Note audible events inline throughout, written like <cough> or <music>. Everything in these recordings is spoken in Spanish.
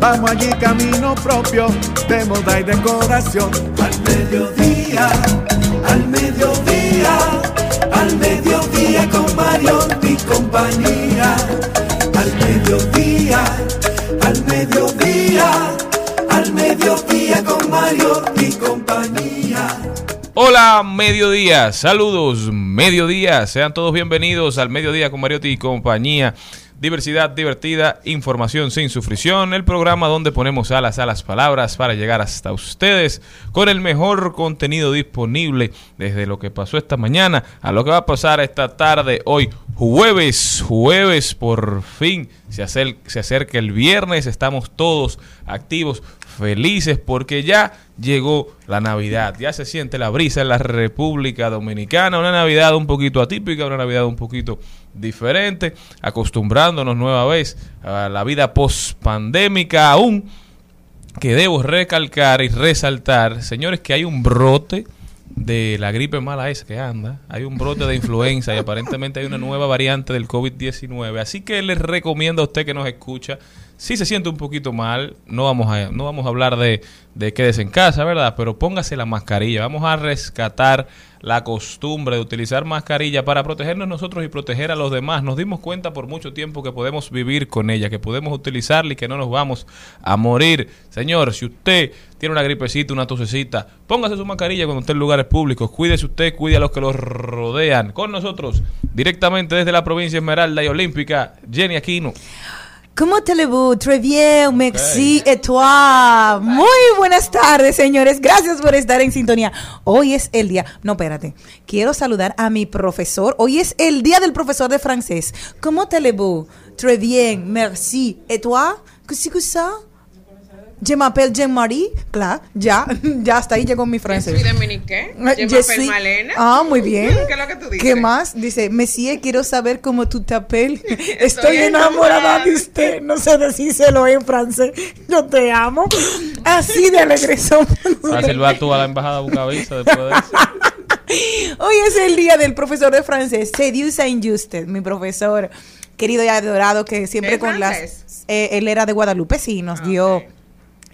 Vamos allí camino propio de moda y decoración. Al mediodía, al mediodía, al mediodía con Mario y compañía. Al mediodía, al mediodía, al mediodía con Mario y compañía. Hola, mediodía, saludos, mediodía, sean todos bienvenidos al mediodía con Mariotti y compañía. Diversidad divertida, información sin sufrición, el programa donde ponemos alas a las palabras para llegar hasta ustedes con el mejor contenido disponible desde lo que pasó esta mañana a lo que va a pasar esta tarde, hoy jueves, jueves por fin se acerca, se acerca el viernes, estamos todos activos, felices porque ya llegó la Navidad, ya se siente la brisa en la República Dominicana, una Navidad un poquito atípica, una Navidad un poquito diferente, acostumbrándonos nueva vez a la vida post pandémica aún que debo recalcar y resaltar, señores, que hay un brote de la gripe mala esa que anda, hay un brote de influenza y aparentemente hay una nueva variante del COVID-19. Así que les recomiendo a usted que nos escucha, si se siente un poquito mal, no vamos a, no vamos a hablar de, de quédese en casa, ¿verdad? Pero póngase la mascarilla. Vamos a rescatar la costumbre de utilizar mascarilla para protegernos nosotros y proteger a los demás. Nos dimos cuenta por mucho tiempo que podemos vivir con ella, que podemos utilizarla y que no nos vamos a morir. Señor, si usted tiene una gripecita, una tosecita, póngase su mascarilla cuando esté en lugares públicos. Cuídese usted, cuide a los que los rodean. Con nosotros, directamente desde la provincia Esmeralda y Olímpica, Jenny Aquino. ¿Cómo te le va? Très bien, merci, et toi. Muy buenas tardes, señores. Gracias por estar en sintonía. Hoy es el día. No, espérate. Quiero saludar a mi profesor. Hoy es el día del profesor de francés. ¿Cómo te le va? Très bien, merci, et toi? ¿Qué que ça? Je m'appelle Jean-Marie. Claro, ya, ya <laughs> hasta ahí llegó mi francés. Je suis dominicain. Je m'appelle Malena. Ah, muy bien. <laughs> ¿Qué es lo que tú dices? ¿Qué más? Dice, Messie, quiero saber cómo tú te apeles. <laughs> Estoy enamorada enamorada. de usted. No sé decírselo en francés. Yo te amo. Así de alegre somos. Fácil va tú a la embajada a buscar visa después de eso. Hoy es el día del profesor de francés, Cedieu Saint-Just, mi profesor querido y adorado, que siempre ¿Es con francés? las... eh, él era de Guadalupe, sí, nos Ah, dio...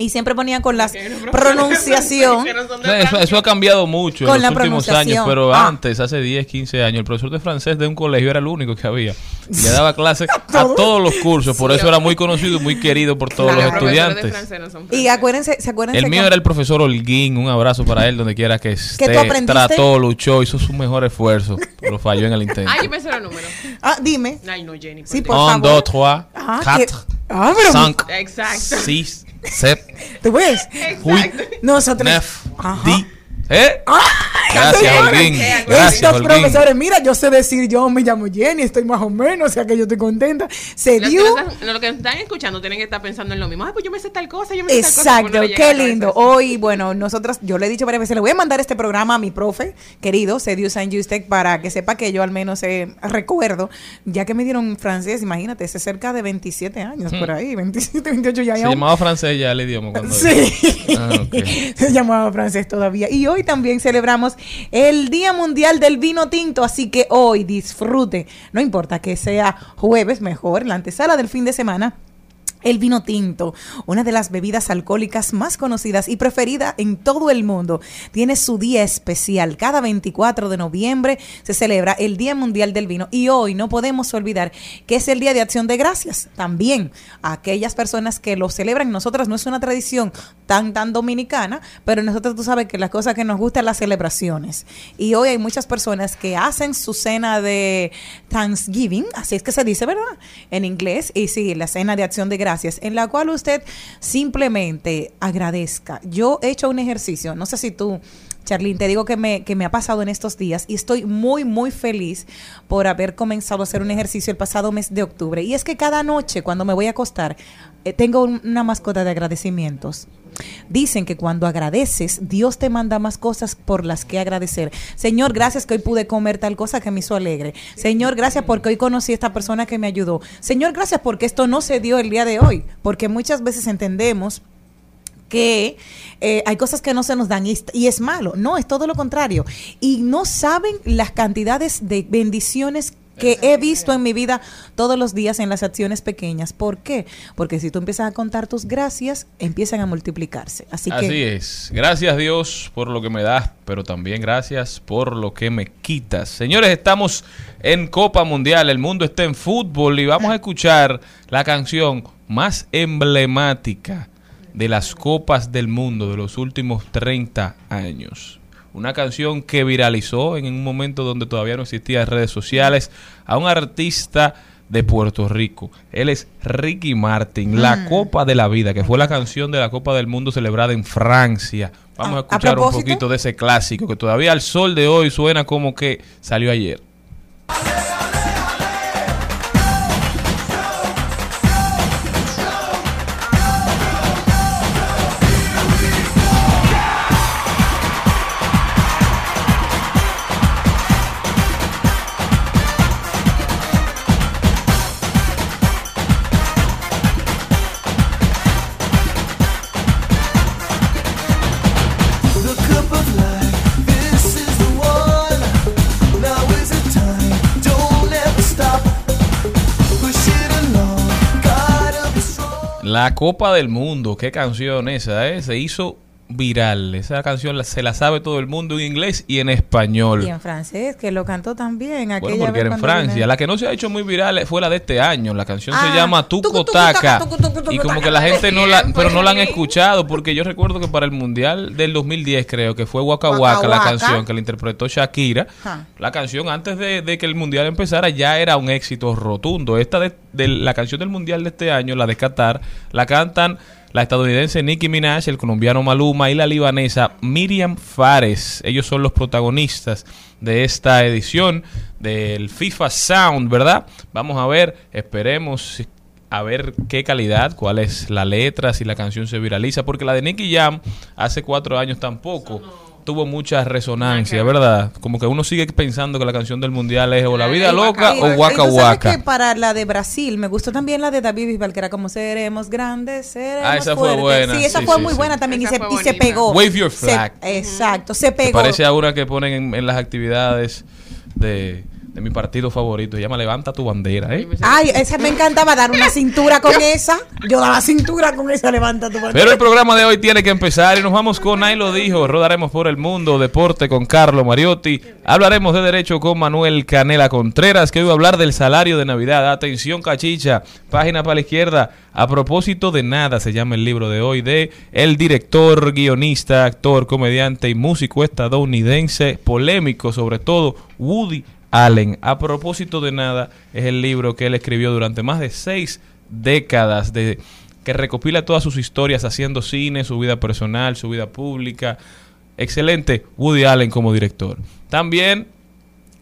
Y siempre ponían con las Que no- pronunciación. <laughs> que no Eso, ha cambiado mucho Con en la los últimos años, pero Ah. antes, hace 10, 15 años, el profesor de francés de un colegio era el único que había. Le daba <laughs> clases a todos. todos los cursos, por eso era muy conocido y muy querido por todos Los los profesores de estudiantes. francés no son Y acuérdense, ¿se acuerdan? El mío era el profesor Holguín, un abrazo para él donde quiera que esté. tú aprendiste? Trató, luchó, hizo su mejor esfuerzo, pero falló en el intento. Ay, yo me sé los números. Ah, dime. Ay, no, Jenny. Sí, por Un, favor. dos, trois, Ah, quatre, que- ah, pero- cinq, Dios. Exacto. six, sept, ¿Tú ves? huit, Exacto. Nosotros... neuf, Ajá. dix. ¿Eh? ¡Ay! Gracias, señores. Holguín. Gracias, Estos Holguín. profesores, mira, yo sé decir, yo me llamo Jenny, estoy más o menos, o sea que yo estoy contenta. Se Los que, dio. nos están, los que están escuchando tienen que estar pensando en lo mismo. Ay, pues yo me sé tal cosa, yo me sé tal cosa. Exacto, qué lindo. Hoy, bueno, nosotras, yo le he dicho varias veces, le voy a mandar este programa a mi profe, querido, Sediu San Justec, para que sepa que yo al menos eh, recuerdo, ya que me dieron francés, imagínate, hace cerca de 27 años por ahí, 27, 28 ya. Se llamaba francés ya el idioma cuando Sí, <laughs> Ah, se llamaba francés todavía. Y hoy también celebramos el Día Mundial del Vino Tinto, así que hoy disfrute, no importa que sea jueves, mejor, la antesala del fin de semana. El vino tinto, una de las bebidas alcohólicas más conocidas y preferida en todo el mundo, tiene su día especial. Cada 24 de noviembre se celebra el Día Mundial del Vino y hoy no podemos olvidar que es el Día de Acción de Gracias. También a aquellas personas que lo celebran, nosotras no es una tradición tan tan dominicana, pero nosotros tú sabes que las cosas que nos gustan las celebraciones. Y hoy hay muchas personas que hacen su cena de Thanksgiving, así es que se dice, ¿verdad? En inglés, y sí, la cena de acción de gracias, en la cual usted simplemente agradezca. Yo he hecho un ejercicio, no sé si tú, Charlene, te digo que me, que me ha pasado en estos días y estoy muy, muy feliz por haber comenzado a hacer un ejercicio el pasado mes de octubre. Y es que cada noche, cuando me voy a acostar, eh, tengo un- una mascota de agradecimientos. Dicen que cuando agradeces, Dios te manda más cosas por las que agradecer. Señor, gracias que hoy pude comer tal cosa que me hizo alegre. Señor, gracias porque hoy conocí a esta persona que me ayudó. Señor, gracias porque esto no se dio el día de hoy. Porque muchas veces entendemos que eh, hay cosas que no se nos dan y, y es malo. No, es todo lo contrario. Y no saben las cantidades de bendiciones que he visto en mi vida todos los días en las acciones pequeñas. ¿Por qué? Porque si tú empiezas a contar tus gracias, empiezan a multiplicarse. Así, Así que es. Gracias Dios por lo que me das, pero también gracias por lo que me quitas. Señores, estamos en Copa Mundial, el mundo está en fútbol y vamos a escuchar la canción más emblemática de las Copas del Mundo de los últimos 30 años. Una canción que viralizó en un momento donde todavía no existían redes sociales a un artista de Puerto Rico. Él es Ricky Martin, La Copa de la Vida, que fue la canción de la Copa del Mundo celebrada en Francia. Vamos A- a, a escuchar un poquito de ese clásico que todavía al sol de hoy suena como que salió ayer. La Copa del Mundo, qué canción esa, ¿eh? Se hizo viral. Esa canción se la sabe todo el mundo en inglés y en español. y en francés, que lo cantó también. Bueno, aquella porque vez era en Francia. La que no se ha hecho muy viral fue la de este año. La canción se Ah, llama Tuco Taca. Y como que la gente no la, Bien, <laughs> pero no la han escuchado porque yo recuerdo que para el Mundial del 2010 creo que fue Waka Waka la canción que la interpretó Shakira. Ajá. La canción antes de, de que el Mundial empezara ya era un éxito rotundo. Esta de, de la canción del Mundial de este año, la de Qatar, la cantan la estadounidense Nicki Minaj, el colombiano Maluma y la libanesa Miriam Fares. Ellos son los protagonistas de esta edición del FIFA Sound, ¿verdad? Vamos a ver, esperemos a ver qué calidad, cuál es la letra, si la canción se viraliza, porque la de Nicky Jam hace cuatro años tampoco tuvo mucha resonancia, ¿verdad? Como que uno sigue pensando que la canción del mundial es o La Vida Ay, Loca o Waka Waka. que para la de Brasil me gustó también la de David Bisbal, que era como seremos grandes, seremos Ah, esa fue fuertes. buena, Sí, esa sí, fue sí, muy sí. buena también y Esa se, fue y se bonita. pegó. Wave your Se- flag. exacto, se pegó. parece a una que ponen en, en las actividades de, de mi partido favorito. Se llama Levanta tu bandera, ¿eh? Ay, esa me encantaba dar una cintura con <laughs> esa. Yo daba cintura con esa, levanta tu mano. Pero el programa de hoy tiene que empezar y nos vamos con Ahí lo dijo. Rodaremos por el mundo, deporte con Carlo Mariotti. Hablaremos de derecho con Manuel Canela Contreras, que hoy va a hablar del salario de Navidad. Atención, cachicha. Página para la izquierda. A propósito de nada, se llama el libro de hoy de el director, guionista, actor, comediante y músico estadounidense, polémico sobre todo, Woody Allen. A propósito de nada, es el libro que él escribió durante más de seis décadas de que recopila todas sus historias haciendo cine, su vida personal, su vida pública, excelente Woody Allen como director. También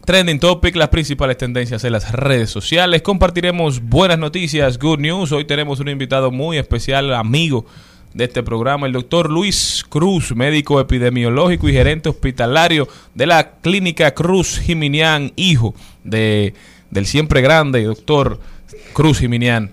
Trending Topic, las principales tendencias en las redes sociales. Compartiremos buenas noticias, good news. Hoy tenemos un invitado muy especial, amigo de este programa, el doctor Luis Cruz, médico epidemiológico y gerente hospitalario de la clínica Cruz Jiminián, hijo de, del siempre grande doctor Cruz Jiminián.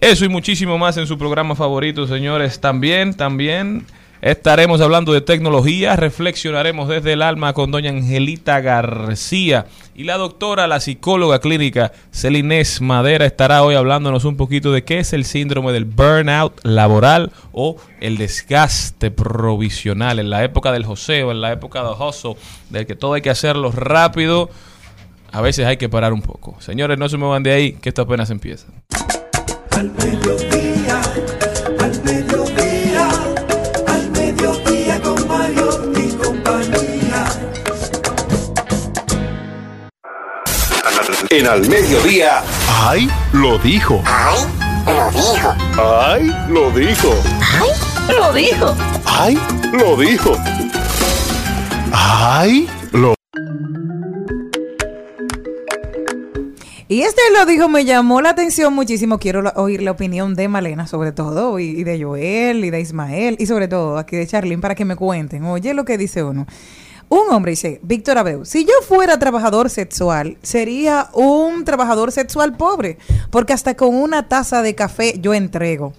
Eso y muchísimo más en su programa favorito, señores. También, también estaremos hablando de tecnología, reflexionaremos desde el alma con doña Angelita García y la doctora, la psicóloga clínica Celinés Madera estará hoy hablándonos un poquito de qué es el síndrome del burnout laboral o el desgaste provisional en la época del joseo, en la época del hustle, del que todo hay que hacerlo rápido. A veces hay que parar un poco. Señores, no se muevan de ahí, que esto apenas empieza. Al En al mediodía. ¡Ay! Lo dijo. ¡Ay! Lo dijo. ¡Ay! Lo dijo. ¡Ay! Lo dijo. ¡Ay! Lo dijo. ¡Ay! Lo Y este lo dijo, me llamó la atención muchísimo. Quiero la- oír la opinión de Malena, sobre todo, y, y de Joel, y de Ismael, y sobre todo aquí de Charlene, para que me cuenten. Oye, lo que dice uno. Un hombre dice, Víctor Abreu, si yo fuera trabajador sexual, sería un trabajador sexual pobre, porque hasta con una taza de café yo entrego.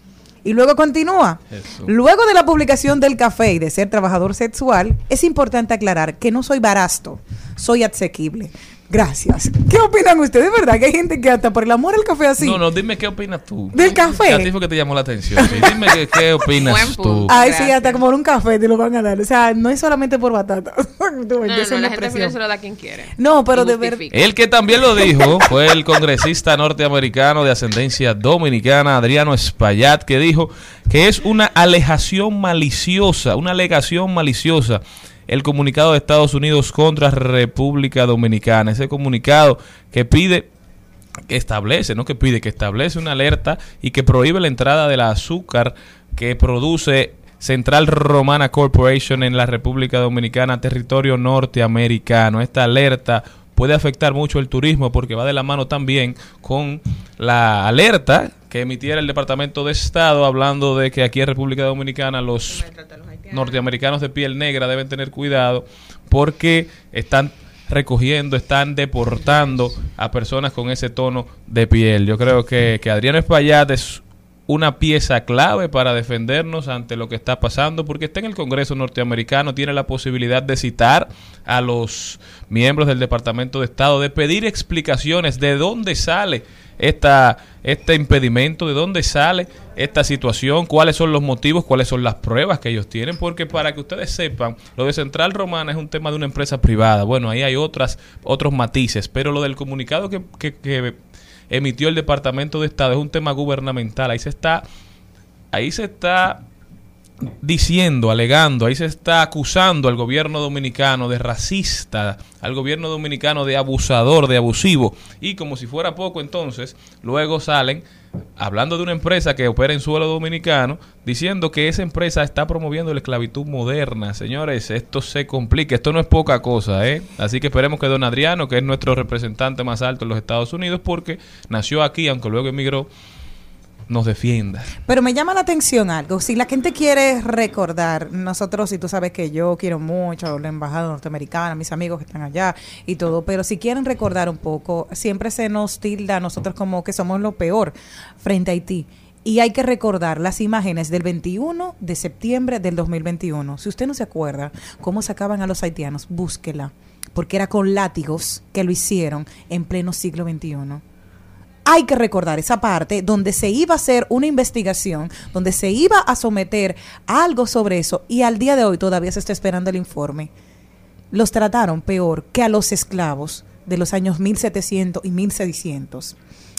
Y luego continúa. Luego de la publicación del café y de ser trabajador sexual, es importante aclarar que no soy barasto, soy asequible. Gracias. ¿Qué opinan ustedes? ¿Verdad que hay gente que hasta por el amor al café así? No, no, dime qué opinas tú. ¿Del café? Que A ti fue que te llamó la atención. sí. Dime qué, qué <laughs> opinas Buen tú. Ay, sí, hasta como por un café te lo van a dar. O sea, no es solamente por batata. <laughs> Tú, No, no, es la gente se lo da quien quiere. No, pero de verdad. El que también lo dijo fue el congresista norteamericano de ascendencia dominicana, Adriano Espaillat, que dijo que es una alegación maliciosa, una alegación maliciosa el comunicado de Estados Unidos contra República Dominicana. Ese comunicado que pide que establece, no que pide, que establece una alerta y que prohíbe la entrada del azúcar que produce Central Romana Corporation en la República Dominicana, territorio norteamericano. Esta alerta puede afectar mucho el turismo porque va de la mano también con la alerta que emitiera el Departamento de Estado hablando de que aquí en República Dominicana los norteamericanos de piel negra deben tener cuidado porque están recogiendo, están deportando a personas con ese tono de piel. Yo creo que, que Adriano Espaillat es una pieza clave para defendernos ante lo que está pasando, porque está en el Congreso norteamericano, tiene la posibilidad de citar a los miembros del Departamento de Estado, de pedir explicaciones de dónde sale esta, este impedimento, de dónde sale esta situación, cuáles son los motivos, cuáles son las pruebas que ellos tienen, porque para que ustedes sepan, lo de Central Romana es un tema de una empresa privada. Bueno, ahí hay otras, otros matices, pero lo del comunicado que, que, que emitió el Departamento de Estado es un tema gubernamental. Ahí se está, ahí se está diciendo, alegando, ahí se está acusando al gobierno dominicano de racista, al gobierno dominicano de abusador, de abusivo. Y como si fuera poco, entonces, luego salen hablando de una empresa que opera en suelo dominicano, diciendo que esa empresa está promoviendo la esclavitud moderna. Señores, esto se complica, esto no es poca cosa, ¿eh? Así que esperemos que don Adriano, que es nuestro representante más alto en los Estados Unidos, porque nació aquí, aunque luego emigró, nos defienda. Pero me llama la atención algo. Si la gente quiere recordar, nosotros, y tú sabes que yo quiero mucho la embajada norteamericana, mis amigos que están allá y todo, pero si quieren recordar un poco, siempre se nos tilda a nosotros como que somos lo peor frente a Haití. Y hay que recordar las imágenes del 21 de septiembre del 2021. Si usted no se acuerda cómo sacaban a los haitianos, búsquela, porque era con látigos que lo hicieron en pleno siglo XXI hay que recordar esa parte donde se iba a hacer una investigación, donde se iba a someter algo sobre eso y al día de hoy todavía se está esperando el informe. Los trataron peor que a los esclavos de los años 1700 y 1600.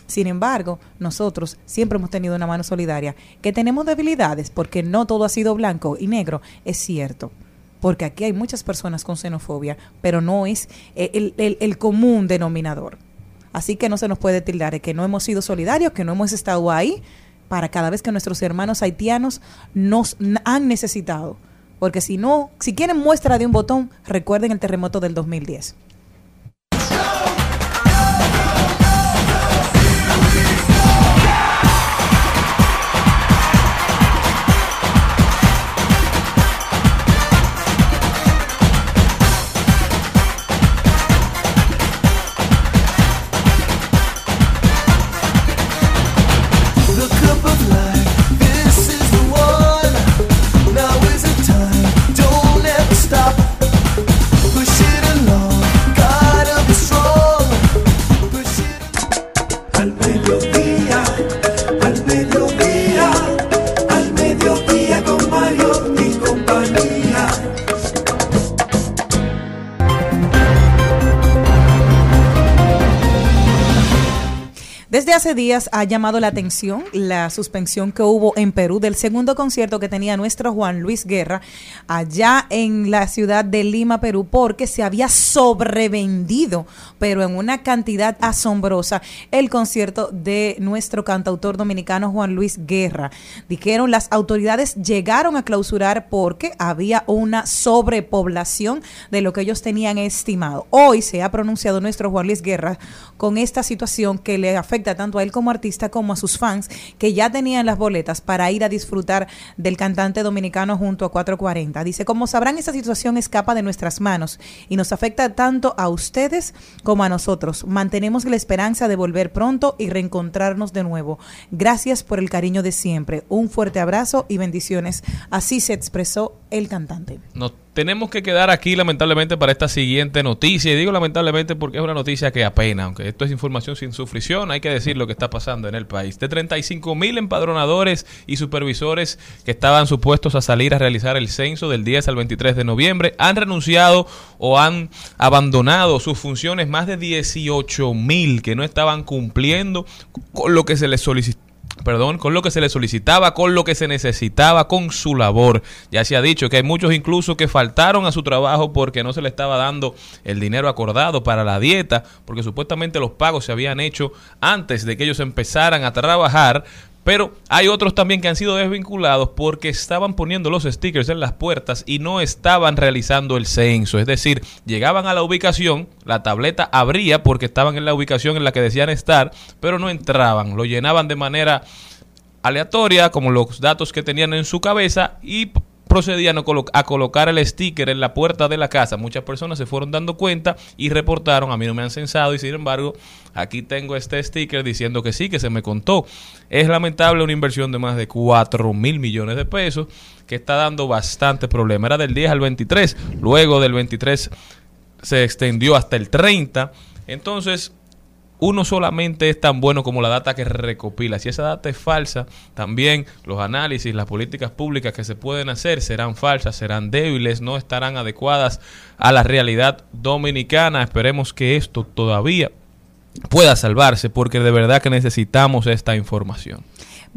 Sin embargo, nosotros siempre hemos tenido una mano solidaria. Que tenemos debilidades porque no todo ha sido blanco y negro, es cierto. Porque aquí hay muchas personas con xenofobia, pero no es el, el- el común denominador. Así que no se nos puede tildar de que no hemos sido solidarios, que no hemos estado ahí para cada vez que nuestros hermanos haitianos nos han necesitado. Porque si no, si quieren muestra de un botón, recuerden el terremoto del 2010. Hace días ha llamado la atención la suspensión que hubo en Perú del segundo concierto que tenía nuestro Juan Luis Guerra allá en la ciudad de Lima, Perú, porque se había sobrevendido, pero en una cantidad asombrosa, el concierto de nuestro cantautor dominicano Juan Luis Guerra. Dijeron las autoridades llegaron a clausurar porque había una sobrepoblación de lo que ellos tenían estimado. Hoy se ha pronunciado nuestro Juan Luis Guerra con esta situación que le afecta tanto a él como artista como a sus fans que ya tenían las boletas para ir a disfrutar del cantante dominicano junto a 440. Dice, como sabrán, esta situación escapa de nuestras manos y nos afecta tanto a ustedes como a nosotros. Mantenemos la esperanza de volver pronto y reencontrarnos de nuevo. Gracias por el cariño de siempre. Un fuerte abrazo y bendiciones. Así se expresó el cantante. Tenemos que quedar aquí lamentablemente para esta siguiente noticia. Y digo lamentablemente porque es una noticia que apena, aunque esto es información sin sufrición, hay que decir lo que está pasando en el país. De 35 mil empadronadores y supervisores que estaban supuestos a salir a realizar el censo del 10 al 23 de noviembre, han renunciado o han abandonado sus funciones más de 18 mil que no estaban cumpliendo con lo que se les solicitó perdón, con lo que se le solicitaba, con lo que se necesitaba, con su labor. Ya se ha dicho que hay muchos incluso que faltaron a su trabajo porque no se le estaba dando el dinero acordado para la dieta, porque supuestamente los pagos se habían hecho antes de que ellos empezaran a trabajar. Pero hay otros también que han sido desvinculados porque estaban poniendo los stickers en las puertas y no estaban realizando el censo. Es decir, llegaban a la ubicación, la tableta abría porque estaban en la ubicación en la que decían estar, pero no entraban. Lo llenaban de manera aleatoria, como los datos que tenían en su cabeza y procedían a, colo- a colocar el sticker en la puerta de la casa. Muchas personas se fueron dando cuenta y reportaron, a mí no me han censado y sin embargo aquí tengo este sticker diciendo que sí, que se me contó. Es lamentable una inversión de más de 4 mil millones de pesos que está dando bastante problema. Era del 10 al 23, luego del 23 se extendió hasta el 30. Entonces, uno solamente es tan bueno como la data que recopila. Si esa data es falsa, también los análisis, las políticas públicas que se pueden hacer serán falsas, serán débiles, no estarán adecuadas a la realidad dominicana. Esperemos que esto todavía pueda salvarse porque de verdad que necesitamos esta información.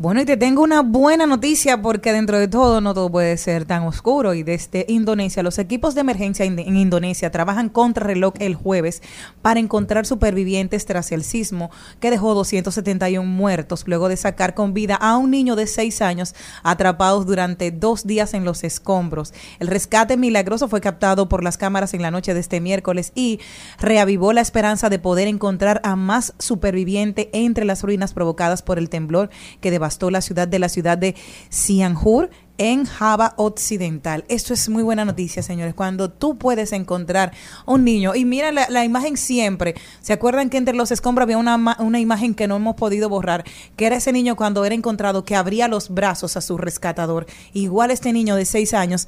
Bueno, y te tengo una buena noticia porque dentro de todo no todo puede ser tan oscuro. Y desde Indonesia, los equipos de emergencia en Indonesia trabajan contra reloj el jueves para encontrar supervivientes tras el sismo que dejó 271 muertos luego de sacar con vida a un niño de 6 años atrapados durante dos días en los escombros. El rescate milagroso fue captado por las cámaras en la noche de este miércoles y reavivó la esperanza de poder encontrar a más supervivientes entre las ruinas provocadas por el temblor que devastó la ciudad de la ciudad de Sihanoukville en Java Occidental. Esto es muy buena noticia, señores. Cuando tú puedes encontrar un niño, y mira la, la imagen siempre, ¿se acuerdan que entre los escombros había una, una imagen que no hemos podido borrar? Que era ese niño cuando era encontrado que abría los brazos a su rescatador. Igual este niño de seis años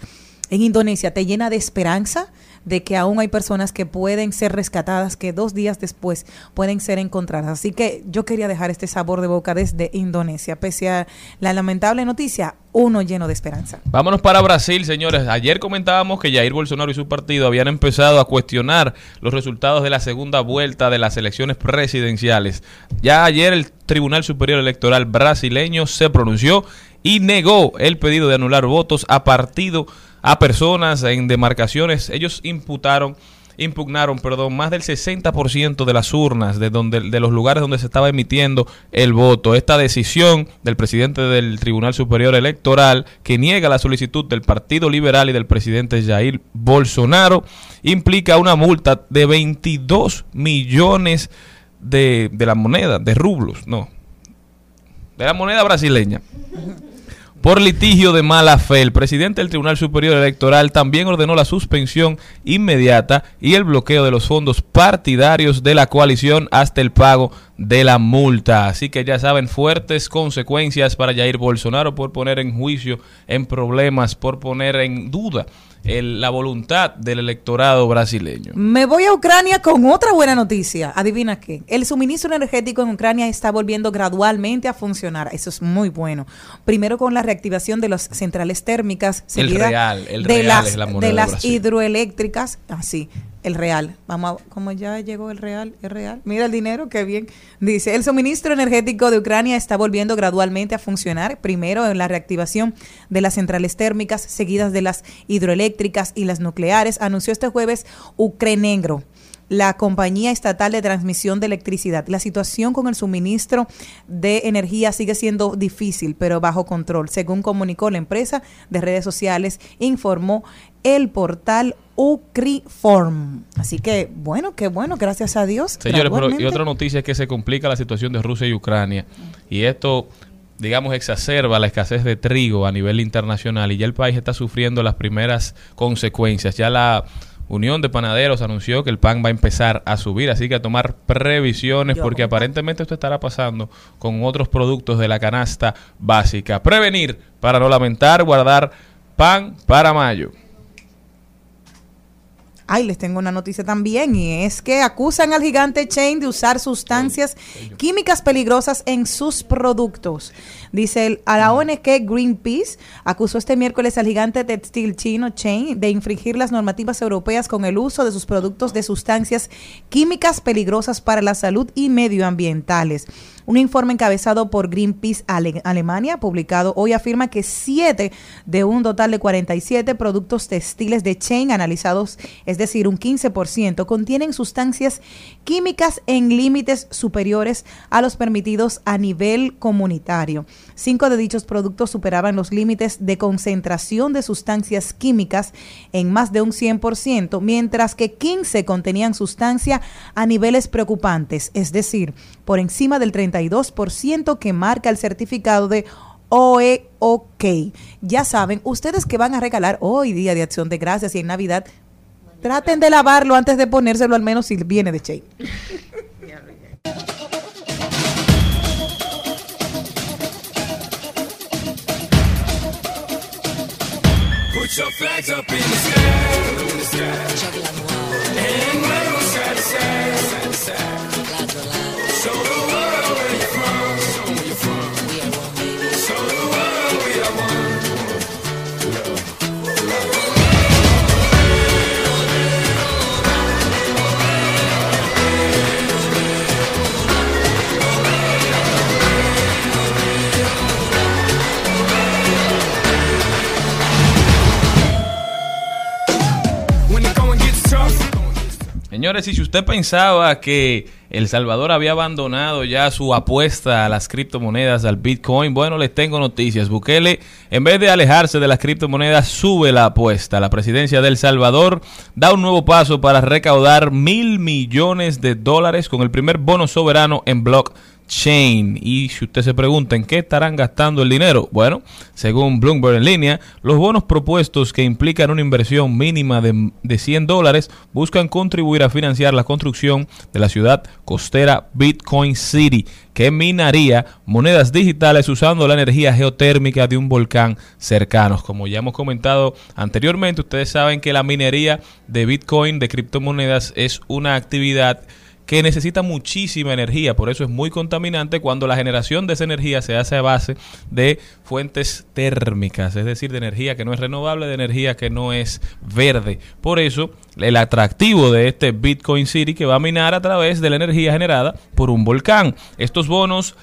en Indonesia te llena de esperanza de que aún hay personas que pueden ser rescatadas, que dos días después pueden ser encontradas. Así que yo quería dejar este sabor de boca desde Indonesia, pese a la lamentable noticia, uno lleno de esperanza. Vámonos para Brasil, señores. Ayer comentábamos que Jair Bolsonaro y su partido habían empezado a cuestionar los resultados de la segunda vuelta de las elecciones presidenciales. Ya ayer el Tribunal Superior Electoral brasileño se pronunció y negó el pedido de anular votos a partido, a personas en demarcaciones. Ellos imputaron impugnaron, perdón, más del 60% de las urnas de donde de los lugares donde se estaba emitiendo el voto. Esta decisión del presidente del Tribunal Superior Electoral que niega la solicitud del Partido Liberal y del presidente Jair Bolsonaro implica una multa de 22 millones de, de la moneda, de rublos, no, de la moneda brasileña. Por litigio de mala fe, el presidente del Tribunal Superior Electoral también ordenó la suspensión inmediata y el bloqueo de los fondos partidarios de la coalición hasta el pago de la multa. Así que ya saben, fuertes consecuencias para Jair Bolsonaro por poner en juicio, en problemas, por poner en duda el- la voluntad del electorado brasileño. Me voy a Ucrania con otra buena noticia. Adivina qué. El suministro energético en Ucrania está volviendo gradualmente a funcionar. Eso es muy bueno. Primero con la reactivación de las centrales térmicas. El seguida real, el de real las, es la moneda de las hidroeléctricas. Así. El real. Vamos a, como ya llegó el real, el real. Mira el dinero, qué bien. Dice, el suministro energético de Ucrania está volviendo gradualmente a funcionar. Primero en la reactivación de las centrales térmicas, seguidas de las hidroeléctricas y las nucleares, anunció este jueves Ucrenegro la compañía estatal de transmisión de electricidad. La situación con el suministro de energía sigue siendo difícil, pero bajo control, según comunicó la empresa de redes sociales, informó el portal Ucriform. Así que, bueno, qué bueno, gracias a Dios. Señores, pero y otra noticia es que se complica la situación de Rusia y Ucrania. Y esto, digamos, exacerba la escasez de trigo a nivel internacional. Y ya el país está sufriendo las primeras consecuencias. Ya la Unión de Panaderos anunció que el pan va a empezar a subir. Así que a tomar previsiones porque aparentemente esto estará pasando con otros productos de la canasta básica. Prevenir para no lamentar, guardar pan para mayo. Ay, les tengo una noticia también y es que acusan al gigante Chain de usar sustancias químicas peligrosas en sus productos. Dice el, a la ONG Greenpeace acusó este miércoles al gigante textil chino Chain de infringir las normativas europeas con el uso de sus productos de sustancias químicas peligrosas para la salud y medioambientales. Un informe encabezado por Greenpeace Ale- Alemania, publicado hoy, afirma que 7 de un total de 47 productos textiles de Chain analizados, es decir, un 15%, contienen sustancias químicas en límites superiores a los permitidos a nivel comunitario. Cinco de dichos productos superaban los límites de concentración de sustancias químicas en más de un 100%, mientras que 15 contenían sustancia a niveles preocupantes, es decir, por encima del 32% que marca el certificado de OEOK. Ya saben, ustedes que van a regalar hoy Día de Acción de Gracias y en Navidad, traten de lavarlo antes de ponérselo, al menos si viene de Che. <laughs> Put your flags up in the sky. In the sky. And wave side to side, side to side. Señores, y si usted pensaba que El Salvador había abandonado ya su apuesta a las criptomonedas, al Bitcoin, bueno, les tengo noticias. Bukele, en vez de alejarse de las criptomonedas, sube la apuesta. La presidencia de El Salvador da un nuevo paso para recaudar mil millones de dólares con el primer bono soberano en blockchain. Y si usted se pregunta en qué estarán gastando el dinero, bueno, según Bloomberg en línea, los bonos propuestos que implican una inversión mínima de, de 100 dólares buscan contribuir a financiar la construcción de la ciudad costera Bitcoin City, que minaría monedas digitales usando la energía geotérmica de un volcán cercano. Como ya hemos comentado anteriormente, ustedes saben que la minería de Bitcoin, de criptomonedas, es una actividad que necesita muchísima energía, por eso es muy contaminante cuando la generación de esa energía se hace a base de fuentes térmicas, es decir, de energía que no es renovable, de energía que no es verde. Por eso, el atractivo de este Bitcoin City que va a minar a través de la energía generada por un volcán. Estos bonos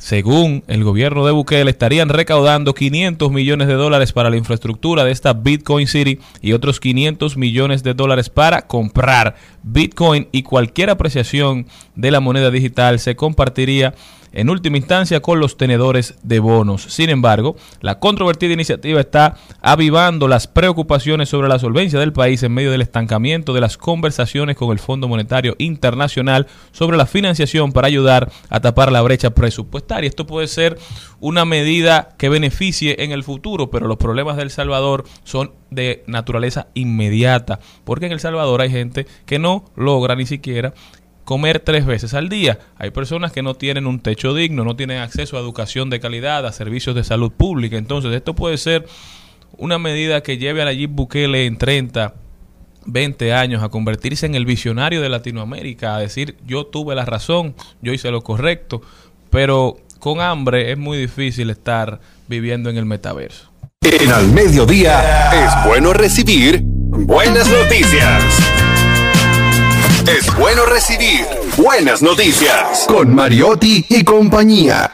según el gobierno de Bukele, estarían recaudando 500 millones de dólares para la infraestructura de esta Bitcoin City y otros 500 millones de dólares para comprar Bitcoin y cualquier apreciación de la moneda digital se compartiría en última instancia con los tenedores de bonos. Sin embargo, la controvertida iniciativa está avivando las preocupaciones sobre la solvencia del país en medio del estancamiento de las conversaciones con el Fondo Monetario Internacional sobre la financiación para ayudar a tapar la brecha presupuestaria. Esto puede ser una medida que beneficie en el futuro, pero los problemas de El Salvador son de naturaleza inmediata, porque en El Salvador hay gente que no logra ni siquiera comer tres veces al día. Hay personas que no tienen un techo digno, no tienen acceso a educación de calidad, a servicios de salud pública. Entonces, esto puede ser una medida que lleve a Nayib Bukele en 30, 20 años a convertirse en el visionario de Latinoamérica, a decir yo tuve la razón, yo hice lo correcto, pero con hambre es muy difícil estar viviendo en el metaverso. En al mediodía es bueno recibir buenas noticias. Es bueno recibir buenas noticias con Mariotti y compañía.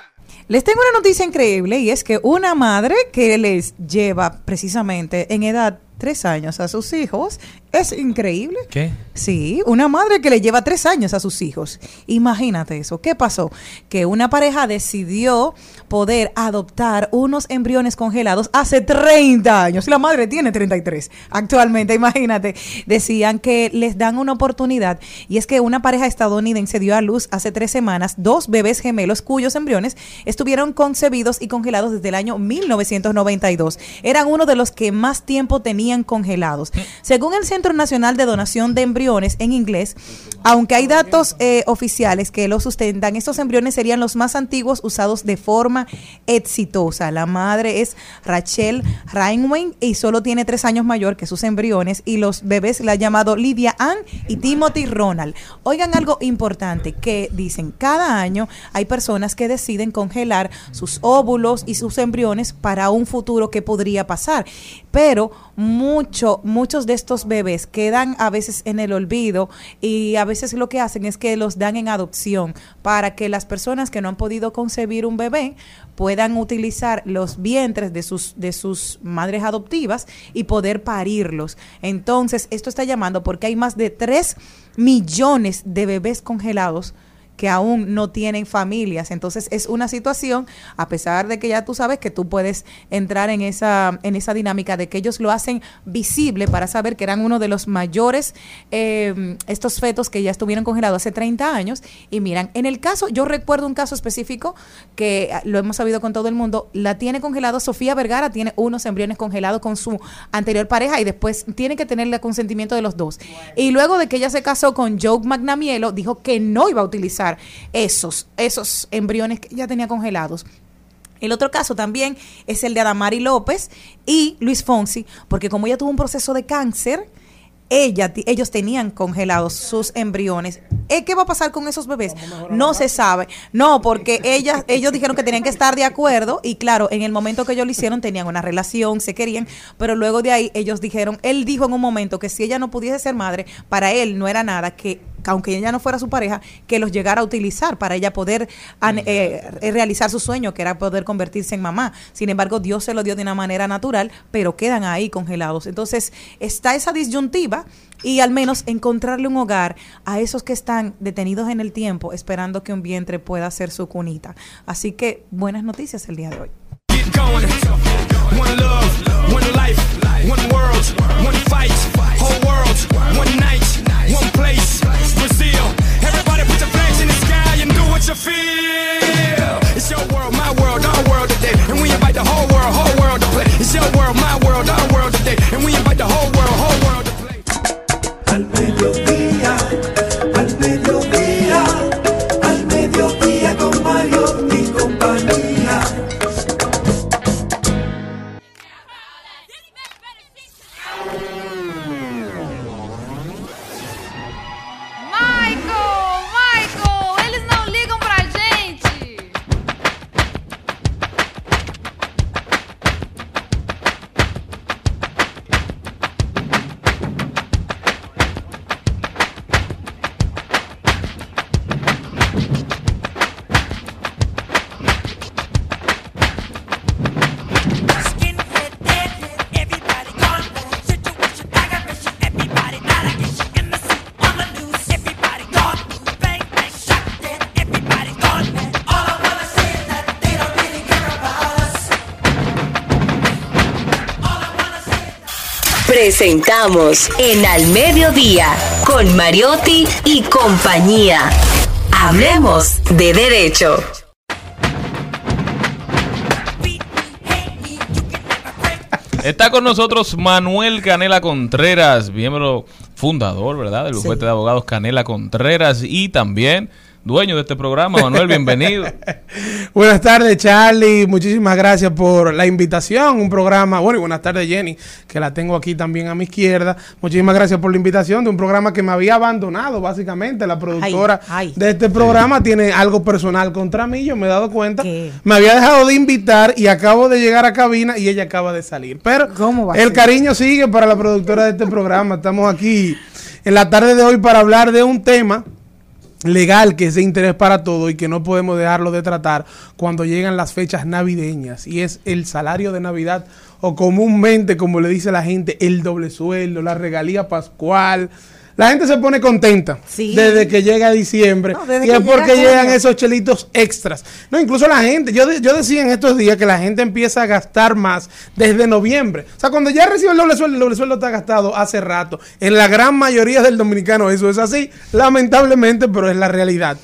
Les tengo una noticia increíble y es que una madre que les lleva precisamente en edad tres años a sus hijos es increíble. ¿Qué? Sí, una madre que le lleva tres años a sus hijos. Imagínate eso. ¿Qué pasó? Que una pareja decidió poder adoptar unos embriones congelados hace 30 años. La madre tiene 33 actualmente, imagínate. Decían que les dan una oportunidad y es que una pareja estadounidense dio a luz hace tres semanas dos bebés gemelos cuyos embriones estuvieron concebidos y congelados desde el año 1992. Eran uno de los que más tiempo tenían congelados. Según el Centro Nacional de Donación de Embriones en inglés, aunque hay datos eh, oficiales que lo sustentan, estos embriones serían los más antiguos usados de forma exitosa. La madre es Rachel Rainwain y solo tiene tres años mayor que sus embriones y los bebés la han llamado Lydia Ann y Timothy Ronald. Oigan algo importante que dicen, cada año hay personas que deciden congelar sus óvulos y sus embriones para un futuro que podría pasar, pero mucho, muchos de estos bebés quedan a veces en el olvido y a veces lo que hacen es que los dan en adopción para que las personas que no han podido concebir un bebé puedan utilizar los vientres de sus, de sus madres adoptivas y poder parirlos. Entonces, esto está llamando porque hay más de 3 millones de bebés congelados que aún no tienen familias. Entonces es una situación, a pesar de que ya tú sabes que tú puedes entrar en esa, en esa dinámica de que ellos lo hacen visible para saber que eran uno de los mayores, eh, estos fetos que ya estuvieron congelados hace 30 años. Y miran, en el caso, yo recuerdo un caso específico que ah, lo hemos sabido con todo el mundo, la tiene congelado Sofía Vergara, tiene unos embriones congelados con su anterior pareja y después tiene que tener el consentimiento de los dos. Y luego de que ella se casó con Joe Magnamielo, dijo que no iba a utilizar esos, esos embriones que ya tenía congelados. El otro caso también es el de Adamari López y Luis Fonsi, porque como ella tuvo un proceso de cáncer, ella, ellos tenían congelados sus embriones. ¿Eh, ¿Qué va a pasar con esos bebés? No se sabe. No, porque ellas, ellos dijeron que tenían que estar de acuerdo y claro, en el momento que ellos lo hicieron tenían una relación, se querían, pero luego de ahí ellos dijeron, él dijo en un momento que si ella no pudiese ser madre, para él no era nada que aunque ella no fuera su pareja, que los llegara a utilizar para ella poder an- eh, realizar su sueño, que era poder convertirse en mamá. Sin embargo, Dios se lo dio de una manera natural, pero quedan ahí congelados. Entonces, está esa disyuntiva y al menos encontrarle un hogar a esos que están detenidos en el tiempo, esperando que un vientre pueda ser su cunita. Así que, buenas noticias el día de hoy. Get going. One love, one life, one world, one fight. Whole world, one night, one place. Brazil. Everybody put your flags in the sky and do what you feel. It's your world, my world, our world today. And we invite the whole world, whole world to play. It's your world, my world, our world today. And we invite the whole world, Presentamos en Al Mediodía con Mariotti y compañía. Hablemos de derecho. Está con nosotros Manuel Canela Contreras, miembro fundador, ¿verdad? Del bufete de abogados Canela Contreras y también dueño de este programa. Manuel, bienvenido. <laughs> Buenas tardes, Charlie. Muchísimas gracias por la invitación. Un programa, bueno, y buenas tardes, Jenny, que la tengo aquí también a mi izquierda. Muchísimas gracias por la invitación de un programa que me había abandonado, básicamente. La productora Ay, ay. de este programa tiene algo personal contra mí, yo me he dado cuenta. ¿Qué? Me había dejado de invitar y acabo de llegar a cabina y ella acaba de salir. Pero ¿Cómo va a el cariño sigue para la productora de este programa. Estamos aquí en la tarde de hoy para hablar de un tema legal que es de interés para todos y que no podemos dejarlo de tratar cuando llegan las fechas navideñas y es el salario de Navidad o comúnmente como le dice la gente el doble sueldo, la regalía pascual. La gente se pone contenta Sí. desde que llega diciembre No, y es porque llega llegan esos chelitos extras. No, incluso la gente, yo, de- yo decía en estos días que la gente empieza a gastar más desde noviembre. O sea, cuando ya recibe el doble sueldo, el doble sueldo está gastado hace rato. En la gran mayoría del dominicano eso es así, lamentablemente, pero es la realidad.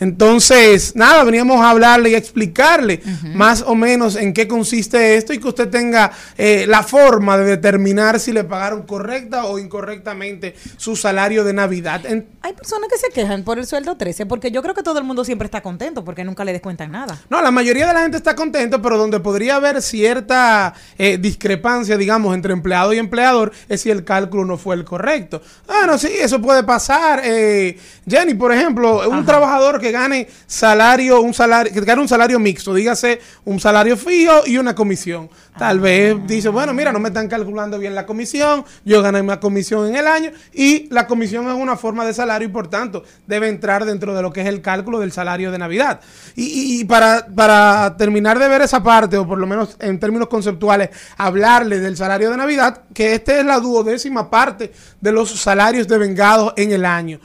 Entonces, nada, veníamos a hablarle y a explicarle más o menos en qué consiste esto y que usted tenga eh, la forma de determinar si le pagaron correcta o incorrectamente su salario de Navidad. En- Hay personas que se quejan por el sueldo 13 porque yo creo que todo el mundo siempre está contento porque nunca le descuentan nada. No, la mayoría de la gente está contento, pero donde podría haber cierta eh, discrepancia, digamos, entre empleado y empleador, es si el cálculo no fue el correcto. Ah, no, sí, eso puede pasar. Eh, Jenny, por ejemplo, un trabajador que gane salario, un salario, que gane un salario mixto, dígase un salario fijo y una comisión. Tal vez dice, bueno, mira, no me están calculando bien la comisión, yo gané más comisión en el año y la comisión es una forma de salario y por tanto debe entrar dentro de lo que es el cálculo del salario de Navidad. Y, para, para terminar de ver esa parte, o por lo menos en términos conceptuales, hablarle del salario de Navidad, que esta es la duodécima parte de los salarios devengados en el año.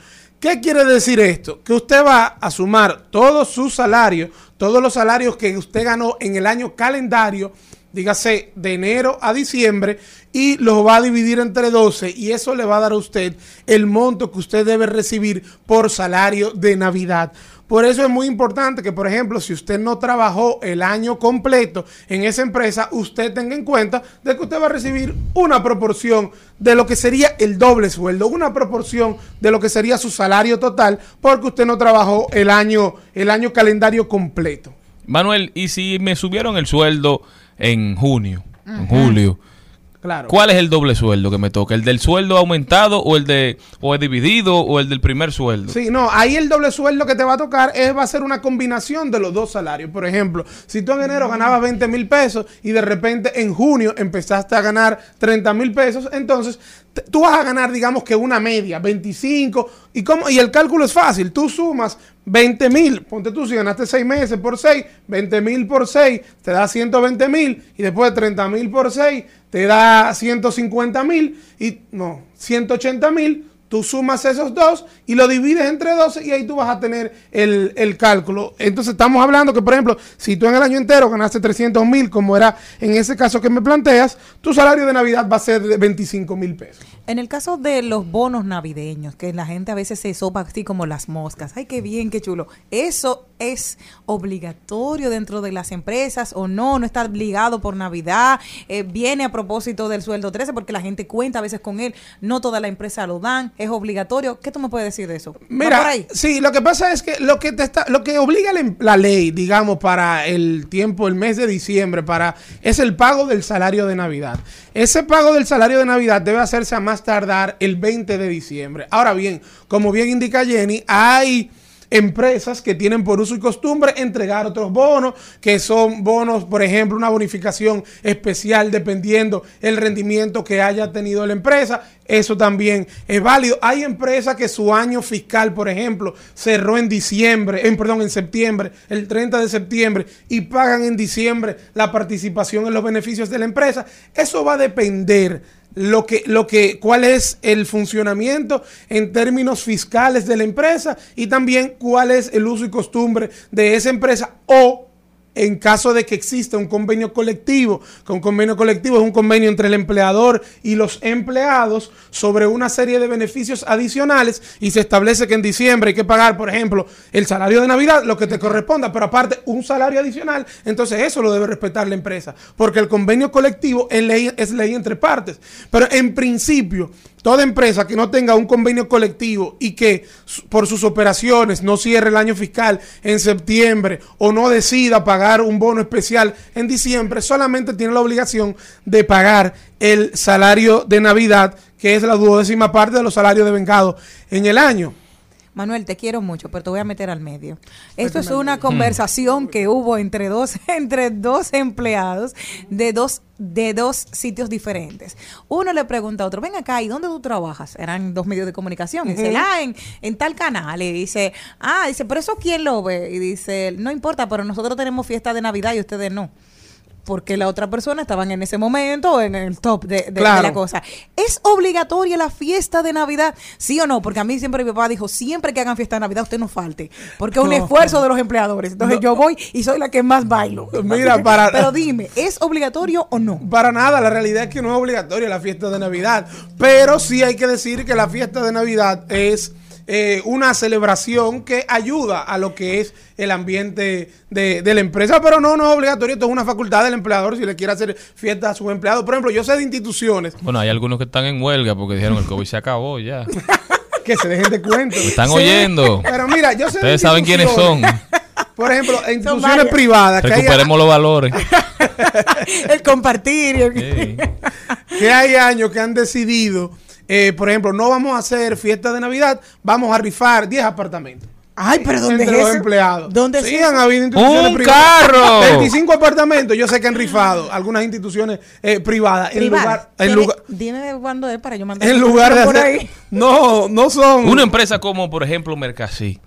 ¿Qué quiere decir esto? Que usted va a sumar todos sus salarios, todos los salarios que usted ganó en el año calendario, dígase de enero a diciembre, y los va a dividir entre 12 y eso le va a dar a usted el monto que usted debe recibir por salario de Navidad. Por eso es muy importante que, por ejemplo, si usted no trabajó el año completo en esa empresa, usted tenga en cuenta de que usted va a recibir una proporción de lo que sería el doble sueldo, una proporción de lo que sería su salario total, porque usted no trabajó el año, el año calendario completo. Manuel, ¿y si me subieron el sueldo en junio, en julio? Claro. ¿Cuál es el doble sueldo que me toca? ¿El del sueldo aumentado o el de o el dividido o el del primer sueldo? Sí, no, ahí el doble sueldo que te va a tocar es, va a ser una combinación de los dos salarios. Por ejemplo, si tú en enero ganabas 20 mil pesos y de repente en junio empezaste a ganar 30 mil pesos, entonces tú vas a ganar, digamos que una media, 25. ¿Y, cómo? y el cálculo es fácil, tú sumas 20 mil, ponte tú, si ganaste 6 meses por 6, 20 mil por 6, te da 120 mil y después 30 mil por 6, te da 150 mil y no, 180 mil. Tú sumas esos dos y lo divides entre 12 y ahí tú vas a tener el, el cálculo. Entonces estamos hablando que, por ejemplo, si tú en el año entero ganaste 300 mil, como era en ese caso que me planteas, tu salario de Navidad va a ser de 25 mil pesos. En el caso de los bonos navideños, que la gente a veces se sopa así como las moscas, ay, qué bien, qué chulo. ¿Eso es obligatorio dentro de las empresas o no? ¿No está obligado por Navidad? Eh, ¿Viene a propósito del sueldo 13? Porque la gente cuenta a veces con él, no toda la empresa lo dan, es obligatorio. ¿Qué tú me puedes decir de eso? ¿Va Mira, por ahí? sí, lo que pasa es que lo que te está, lo que obliga la, la ley, digamos, para el tiempo, el mes de diciembre, para es el pago del salario de Navidad. Ese pago del salario de Navidad debe hacerse a más tardar el 20 de diciembre. Ahora bien, como bien indica Jenny, hay empresas que tienen por uso y costumbre entregar otros bonos, que son bonos, por ejemplo, una bonificación especial dependiendo el rendimiento que haya tenido la empresa. Eso también es válido. Hay empresas que su año fiscal, por ejemplo, cerró en diciembre, en, perdón, en septiembre, el 30 de septiembre, y pagan en diciembre la participación en los beneficios de la empresa. Eso va a depender lo que, lo que, cuál es el funcionamiento en términos fiscales de la empresa y también cuál es el uso y costumbre de esa empresa o en caso de que exista un convenio colectivo, que un convenio colectivo es un convenio entre el empleador y los empleados sobre una serie de beneficios adicionales y se establece que en diciembre hay que pagar, por ejemplo, el salario de Navidad, lo que te corresponda, pero aparte un salario adicional, entonces eso lo debe respetar la empresa, porque el convenio colectivo es ley, es ley entre partes. Pero en principio, toda empresa que no tenga un convenio colectivo y que por sus operaciones no cierre el año fiscal en septiembre o no decida pagar un bono especial en diciembre, solamente tiene la obligación de pagar el salario de Navidad, que es la duodécima parte de los salarios de vengado en el año. Manuel, te quiero mucho, pero te voy a meter al medio. Esto es una conversación que hubo entre dos, <laughs> entre dos empleados de dos, de dos sitios diferentes. Uno le pregunta a otro, ven acá, ¿y dónde tú trabajas? Eran dos medios de comunicación. Y dice, ah, en, en tal canal. Y dice, ah, dice, pero eso quién lo ve? Y dice, no importa, pero nosotros tenemos fiesta de Navidad y ustedes no. Porque la otra persona estaban en ese momento en el top de, de- de Claro. la cosa. ¿Es obligatoria la fiesta de Navidad? ¿Sí o no? Porque a mí siempre mi papá dijo, siempre que hagan fiesta de Navidad usted no falte. Porque es un No. esfuerzo de los empleadores. Entonces No. yo voy y soy la que más bailo. Mira, para- Pero dime, ¿es obligatorio o no? Para nada, la realidad es que no es obligatoria la fiesta de Navidad, pero sí hay que decir que la fiesta de Navidad es eh, una celebración que ayuda a lo que es el ambiente de, de la empresa, pero no, no es obligatorio, esto es una facultad del empleador si le quiere hacer fiesta a sus empleados. Por ejemplo, yo sé de instituciones Bueno, hay algunos que están en huelga porque dijeron el COVID se acabó ya. <laughs> que se dejen de cuento. Me están oyendo. Pero mira, yo sé de Ustedes saben quiénes son. <laughs> Por ejemplo, en instituciones varias. privadas que hay, Recuperemos los valores. <laughs> el compartir. que hay años que han decidido, eh, por ejemplo, no vamos a hacer fiesta de Navidad, vamos a rifar 10 apartamentos. Ay, pero ¿dónde entre es los eso? empleados. ¿Dónde es sí, eso? han habido instituciones ¡Un privadas. carro! 25 apartamentos, yo sé que han rifado algunas instituciones eh, privadas. En Privada. lugar, en Dime- lugar, Dime cuándo es para yo mandar en lugar de por hacer. ahí. <laughs> No, no son. Una empresa como, por ejemplo, Mercasí,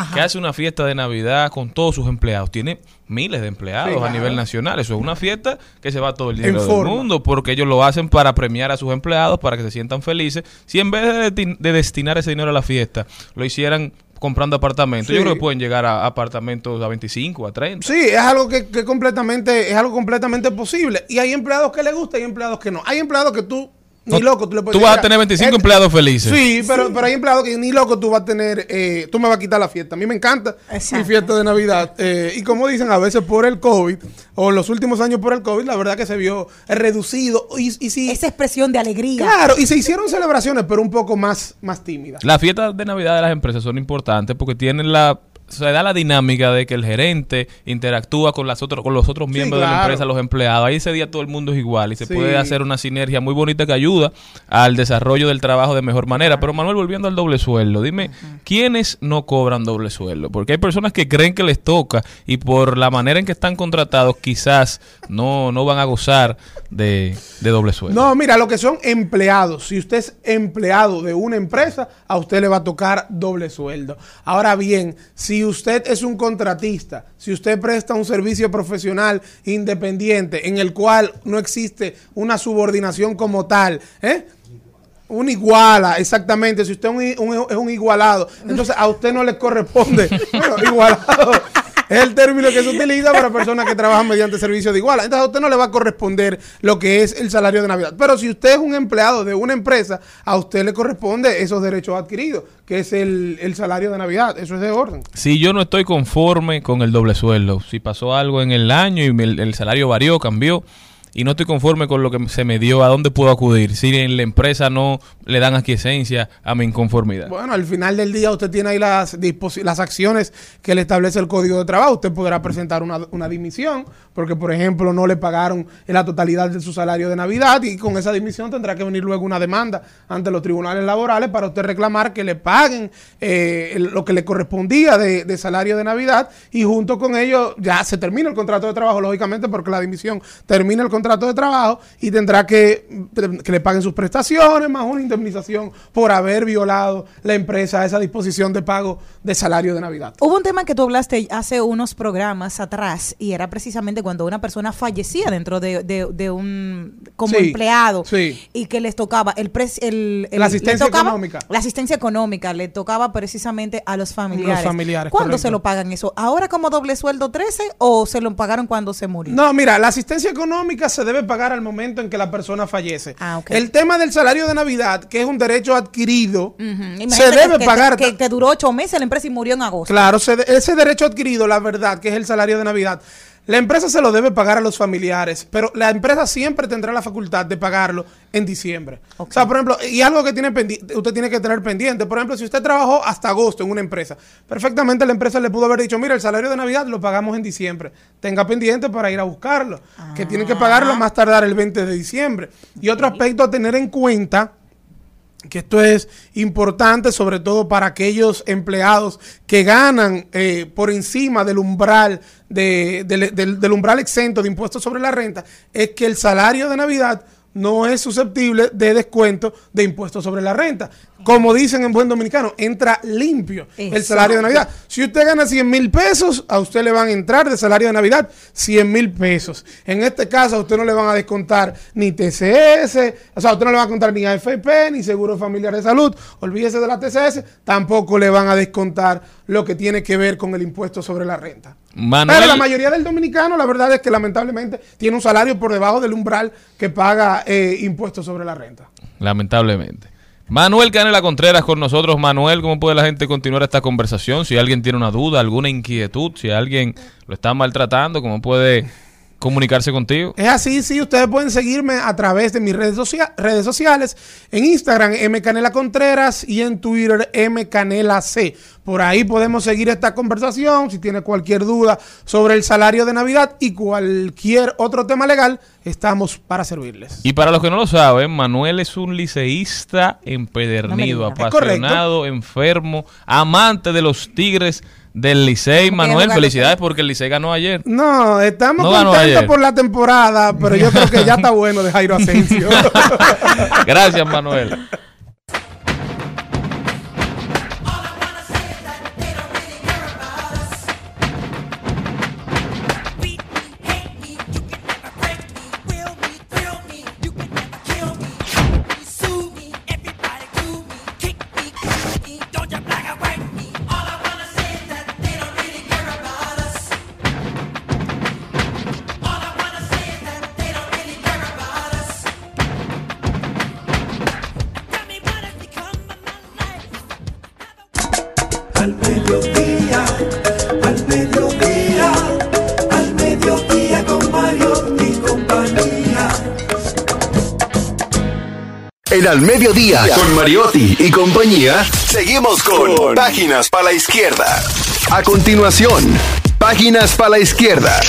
Ajá. que hace una fiesta de Navidad con todos sus empleados. Tiene miles de empleados Sí, a claro. nivel nacional. Eso es una fiesta que se va todo el dinero del mundo porque ellos lo hacen para premiar a sus empleados, para que se sientan felices. Si en vez de, desti- de destinar ese dinero a la fiesta, lo hicieran comprando apartamentos, Sí. yo creo que pueden llegar a apartamentos a 25, a 30. Sí, es algo que, que completamente, es algo completamente posible. Y hay empleados que les gusta y hay empleados que no. Hay empleados que tú, ni No, loco, tú le puedes tú vas a tener "Mira, 25 este- empleados felices. Sí, pero, pero hay empleados que ni loco tú vas a tener, eh, tú me vas a quitar la fiesta. A mí me encanta Exacto. mi fiesta de Navidad. eh, y como dicen, a veces por el COVID, o los últimos años por el COVID, la verdad que se vio reducido. Y, y sí, Esa expresión de alegría. claro, y se hicieron celebraciones, pero un poco más, más tímidas. Las fiestas de Navidad de las empresas son importantes porque tienen la se da la dinámica de que el gerente interactúa con las otros con los otros miembros de la empresa, los empleados. Ahí ese día todo el mundo es igual y se Sí. puede hacer una sinergia muy bonita que ayuda al desarrollo del trabajo de mejor manera. Pero Manuel, volviendo al doble sueldo, dime, ¿quiénes no cobran doble sueldo? Porque hay personas que creen que les toca y por la manera en que están contratados quizás no, no van a gozar de, de doble sueldo. No, mira, lo que son empleados. Si usted es empleado de una empresa, a usted le va a tocar doble sueldo. Ahora bien, si usted es un contratista, si usted presta un servicio profesional independiente en el cual no existe una subordinación como tal, ¿eh? Un iguala, exactamente. Si usted es un, un- un igualado, entonces a usted no le corresponde. <laughs> Bueno, igualado es el término que se utiliza para personas que trabajan mediante servicio de iguala. Entonces a usted no le va a corresponder lo que es el salario de Navidad. Pero si usted es un empleado de una empresa, a usted le corresponde esos derechos adquiridos, que es el, el salario de Navidad. Eso es de orden. Si yo no estoy conforme con el doble sueldo, si pasó algo en el año y el salario varió, cambió, y no estoy conforme con lo que se me dio, ¿a dónde puedo acudir? Si en la empresa no le dan aquiescencia a mi inconformidad. Bueno, al final del día usted tiene ahí las, las acciones que le establece el Código de Trabajo. Usted podrá presentar una, una dimisión porque, por ejemplo, no le pagaron la totalidad de su salario de Navidad y con esa dimisión tendrá que venir luego una demanda ante los tribunales laborales para usted reclamar que le paguen eh, lo que le correspondía de, de salario de Navidad y junto con ello ya se termina el contrato de trabajo, lógicamente, porque la dimisión termina el contrato contrato de trabajo y tendrá que, que le paguen sus prestaciones más una indemnización por haber violado la empresa esa disposición de pago de salario de Navidad. Hubo un tema que tú hablaste hace unos programas atrás y era precisamente cuando una persona fallecía dentro de, de- de un como Sí, empleado sí. y que les tocaba el, pres- el, el- La asistencia tocaba- económica. La asistencia económica le tocaba precisamente a los familiares. Los familiares, ¿Cuándo correcto. se lo pagan eso? ¿Ahora como doble sueldo 13 o se lo pagaron cuando se murió? No, mira, la asistencia económica se debe pagar al momento en que la persona fallece. Ah. El tema del salario de Navidad, que es un derecho adquirido, se debe que, pagar. Que, que duró ocho meses la empresa y murió en agosto. Claro, se ese derecho adquirido, la verdad, que es el salario de Navidad, la empresa se lo debe pagar a los familiares, pero la empresa siempre tendrá la facultad de pagarlo en diciembre. O sea, por ejemplo, y algo que tiene pendi- usted tiene que tener pendiente, por ejemplo, si usted trabajó hasta agosto en una empresa, perfectamente la empresa le pudo haber dicho, mira, el salario de Navidad lo pagamos en diciembre, tenga pendiente para ir a buscarlo, que tiene que pagarlo más tardar el 20 de diciembre. Y otro aspecto a tener en cuenta que esto es importante sobre todo para aquellos empleados que ganan eh, por encima del umbral de- del, umbral exento de impuestos sobre la renta, es que el salario de Navidad no es susceptible de descuento de impuestos sobre la renta. Como dicen en buen dominicano, entra limpio el salario de Navidad. Si usted gana 100 mil pesos, a usted le van a entrar de salario de Navidad 100 mil pesos. En este caso, a usted no le van a descontar ni TCS, o sea, a usted no le van a contar ni AFP, ni Seguro Familiar de Salud. Olvídese de la TCS, tampoco le van a descontar lo que tiene que ver con el impuesto sobre la renta. Manuel- Pero la mayoría del dominicano, la verdad es que lamentablemente tiene un salario por debajo del umbral que paga eh, impuestos sobre la renta. Lamentablemente. Manuel Canela Contreras con nosotros. Manuel, ¿cómo puede la gente continuar esta conversación? Si alguien tiene una duda, alguna inquietud, si alguien lo está maltratando, ¿cómo puede comunicarse contigo? Es así, sí, ustedes pueden seguirme a través de mis redes, socia- redes sociales, en Instagram mcanela contreras y en Twitter mcanela c. Por ahí podemos seguir esta conversación, si tiene cualquier duda sobre el salario de Navidad y cualquier otro tema legal, estamos para servirles. Y para los que no lo saben, Manuel es un liceísta empedernido, No apasionado, enfermo, amante de los Tigres del Licey. ¿Cómo que Manuel, felicidades porque el Licey ganó ayer. No, estamos No contentos ayer. por la temporada, pero yo creo que ya está bueno de Jairo Asensio. <laughs> Gracias, Manuel. Al Mediodía, con Mariotti y compañía, seguimos con Páginas para la Izquierda. A continuación, Páginas para la Izquierda.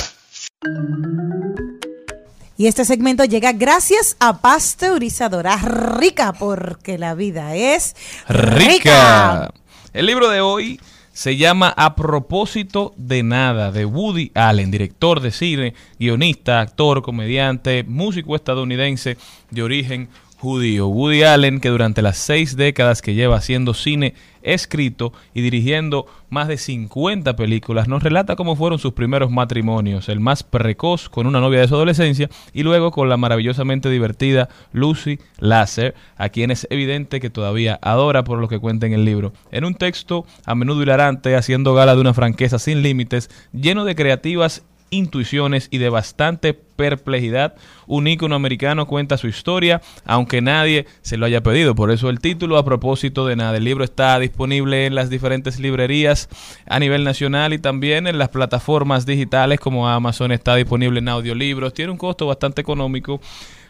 Y este segmento llega gracias a Pasteurizadora Rica, porque la vida es Rica. El libro de hoy se llama A propósito de nada, de Woody Allen, director de cine, guionista, actor, comediante, músico estadounidense de origen judío. Woody Allen, que durante las seis décadas que lleva haciendo cine, escrito y dirigiendo más de 50 películas, nos relata cómo fueron sus primeros matrimonios, el más precoz con una novia de su adolescencia y luego con la maravillosamente divertida Lucy Lasser, a quien es evidente que todavía adora por lo que cuenta en el libro. En un texto a menudo hilarante, haciendo gala de una franqueza sin límites, lleno de creativas intuiciones y de bastante perplejidad, un ícono americano cuenta su historia, aunque nadie se lo haya pedido. Por eso el título, a propósito de nada. El libro está disponible en las diferentes librerías a nivel nacional y también en las plataformas digitales como Amazon. Está disponible en audiolibros. Tiene un costo bastante económico.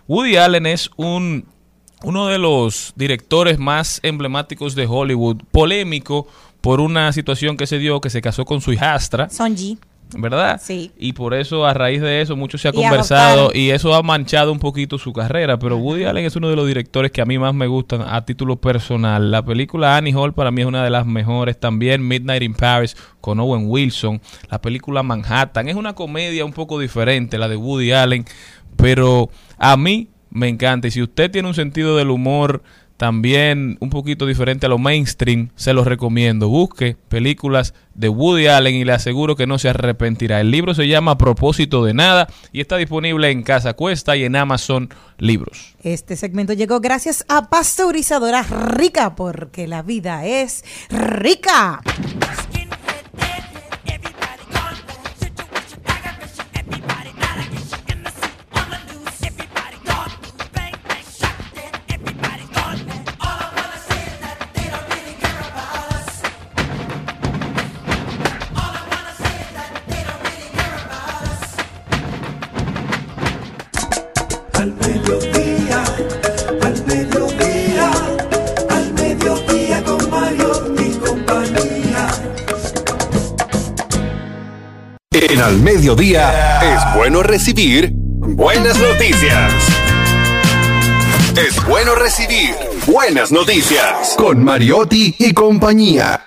Woody Allen es un uno de los directores más emblemáticos de Hollywood, polémico por una situación que se dio, que se casó con su hijastra. ¿Verdad? Sí. Y por eso, a raíz de eso, mucho se ha Y conversado y eso ha manchado un poquito su carrera. Pero Woody Allen es uno de los directores que a mí más me gustan a título personal. La película Annie Hall para mí es una de las mejores. También Midnight in Paris con Owen Wilson. La película Manhattan es una comedia un poco diferente, la de Woody Allen. pero a mí me encanta. Y si usted tiene un sentido del humor también un poquito diferente a lo mainstream, se los recomiendo. Busque películas de Woody Allen y le aseguro que no se arrepentirá. El libro se llama propósito de nada y está disponible en Casa Cuesta y en Amazon Libros. Este segmento llegó gracias a Pasteurizadora Rica, porque la vida es rica. En al mediodía es bueno recibir buenas noticias. Es bueno recibir buenas noticias con Mariotti y compañía.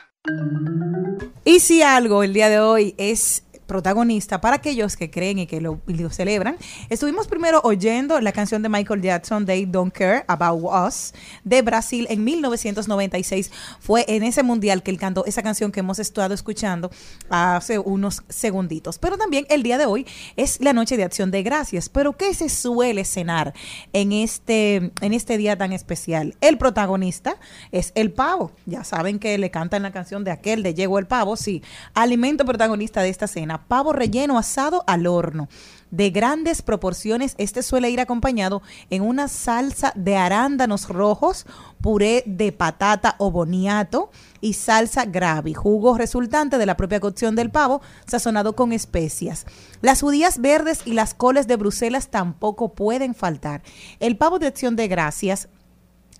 Y si algo el día de hoy es protagonista para aquellos que creen y que lo, celebran. Estuvimos primero oyendo la canción de Michael Jackson, They Don't Care About Us, de Brasil en 1996. Fue en ese mundial que él cantó esa canción que hemos estado escuchando hace unos segunditos. Pero también el día de hoy es la noche de acción de gracias. Pero ¿qué se suele cenar en este, en este día tan especial? El protagonista es el pavo. Ya saben que le cantan la canción de aquel de Llegó el pavo. Sí, alimento protagonista de esta cena pavo relleno asado al horno. De grandes proporciones, este suele ir acompañado en una salsa de arándanos rojos, puré de patata o boniato y salsa gravy, jugo resultante de la propia cocción del pavo, sazonado con especias. Las judías verdes y las coles de Bruselas tampoco pueden faltar. El pavo de acción de gracias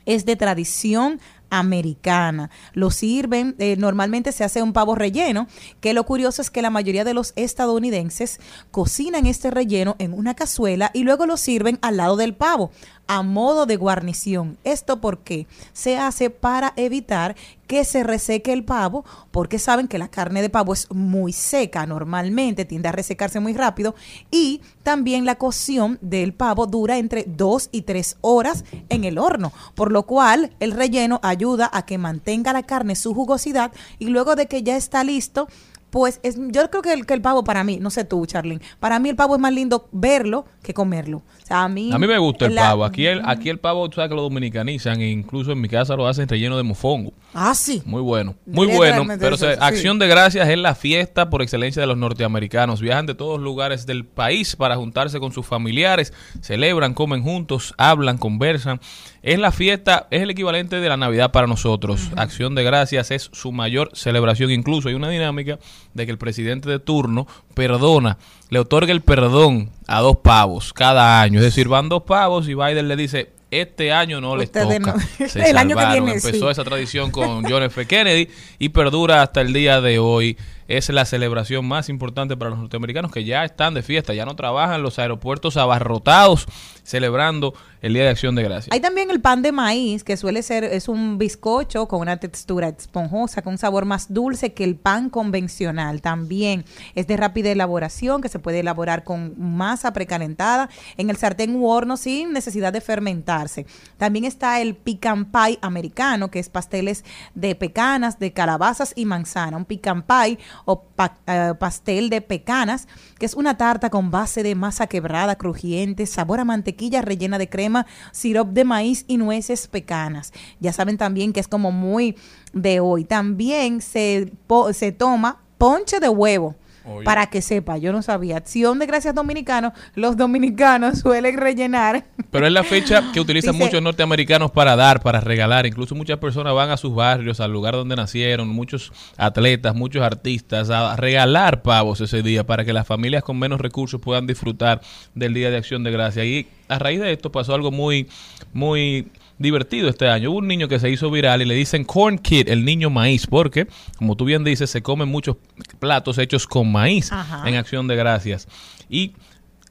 es de tradición americana. Lo sirven, eh, normalmente se hace un pavo relleno, que lo curioso es que la mayoría de los estadounidenses cocinan este relleno en una cazuela y luego lo sirven al lado del pavo a modo de guarnición. ¿Esto por qué? Se hace para evitar que se reseque el pavo, porque saben que la carne de pavo es muy seca normalmente, tiende a resecarse muy rápido, y también la cocción del pavo dura entre 2 y 3 horas en el horno, por lo cual el relleno ayuda a que mantenga la carne su jugosidad y luego de que ya está listo, pues es, yo creo que el, que el pavo para mí, no sé tú, Charlene, para mí el pavo es más lindo verlo que comerlo. Sea, a mí... A mí me gusta el la- pavo. Aquí el, aquí el pavo, tú sabes que lo dominicanizan. E incluso en mi casa lo hacen relleno de mofongo. Ah, sí. Muy bueno. Muy Debe bueno. Pero eso, se- sí. Acción de Gracias es la fiesta por excelencia de los norteamericanos. Viajan de todos lugares del país para juntarse con sus familiares. Celebran, comen juntos, hablan, conversan. Es la fiesta, es el equivalente de la Navidad para nosotros. Acción de Gracias es su mayor celebración. Incluso hay una dinámica de que el presidente de turno perdona, le otorga el perdón a dos pavos cada año. Es decir, van dos pavos y Biden le dice, este año no les Ustedes toca. no. Se <laughs> El año que salvaron. viene, Empezó sí. esa tradición con <laughs> John F. Kennedy y perdura hasta el día de hoy. Es la celebración más importante para los norteamericanos que ya están de fiesta, ya no trabajan los aeropuertos abarrotados celebrando el Día de Acción de Gracias. Hay también el pan de maíz, que suele ser, es un bizcocho con una textura esponjosa, con un sabor más dulce que el pan convencional. También es de rápida elaboración, que se puede elaborar con masa precalentada en el sartén u horno sin necesidad de fermentarse. También está el pecan pie americano, que es pasteles de pecanas, de calabazas y manzana. Un pecan pie o eh, pastel de pecanas, que es una tarta con base de masa quebrada, crujiente, sabor a mantequilla rellena de crema, sirop de maíz y nueces pecanas. Ya saben también que es como muy de hoy. También se, se toma ponche de huevo. Para que sepa, yo no sabía. Acción de gracias dominicano, los dominicanos <laughs> suelen rellenar. Pero es la fecha <laughs> que utilizan Dice- muchos norteamericanos para dar, para regalar. Incluso muchas personas van a sus barrios, al lugar donde nacieron, muchos atletas, muchos artistas, a regalar pavos ese día para que las familias con menos recursos puedan disfrutar del Día de Acción de Gracia. Y a raíz de esto pasó algo muy, muy divertido este año. Hubo un niño que se hizo viral y le dicen Corn Kid, el niño maíz, porque, como tú bien dices, se comen muchos platos hechos con maíz Ajá. en Acción de Gracias. Y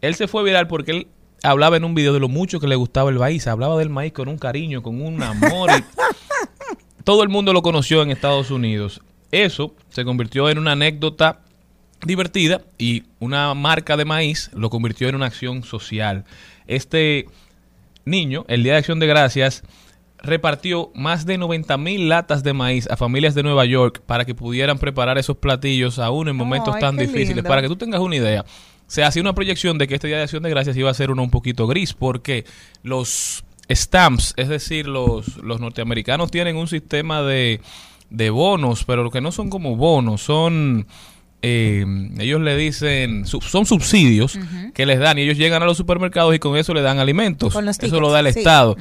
él se fue viral porque él hablaba en un video de lo mucho que le gustaba el maíz. Hablaba del maíz con un cariño, con un amor. y <laughs> todo el mundo lo conoció en Estados Unidos. Eso se convirtió en una anécdota divertida y una marca de maíz lo convirtió en una acción social. Este niño, el Día de Acción de Gracias, repartió más de 90 mil latas de maíz a familias de Nueva York para que pudieran preparar esos platillos aún en momentos Ay, tan difíciles. lindo. Para que tú tengas una idea, se hacía una proyección de que este Día de Acción de Gracias iba a ser uno un poquito gris porque los stamps, es decir, los, los norteamericanos tienen un sistema de, de bonos, pero lo que no son como bonos, son... eh, ellos le dicen, son subsidios que les dan y ellos llegan a los supermercados y con eso le dan alimentos. Eso lo da el sí. Estado.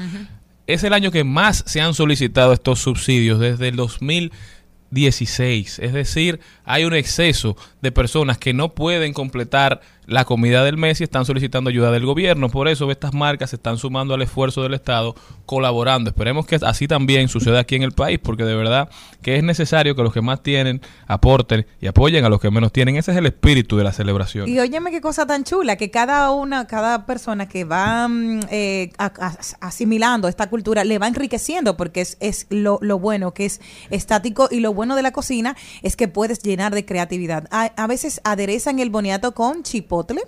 Es el año que más se han solicitado estos subsidios desde el 2016. Es decir, hay un exceso de personas que no pueden completar la comida del mes y están solicitando ayuda del gobierno. Por eso estas marcas se están sumando al esfuerzo del Estado colaborando. Esperemos que así también suceda aquí en el país porque de verdad que es necesario que los que más tienen aporten y apoyen a los que menos tienen. Ese es el espíritu de la celebración. Y óyeme qué cosa tan chula, que cada una, cada persona que va mm, eh, a- asimilando esta cultura le va enriqueciendo, porque es, lo, bueno que es estático y lo bueno de la cocina es que puedes llenar de creatividad. A, a veces aderezan el boniato con పోతులే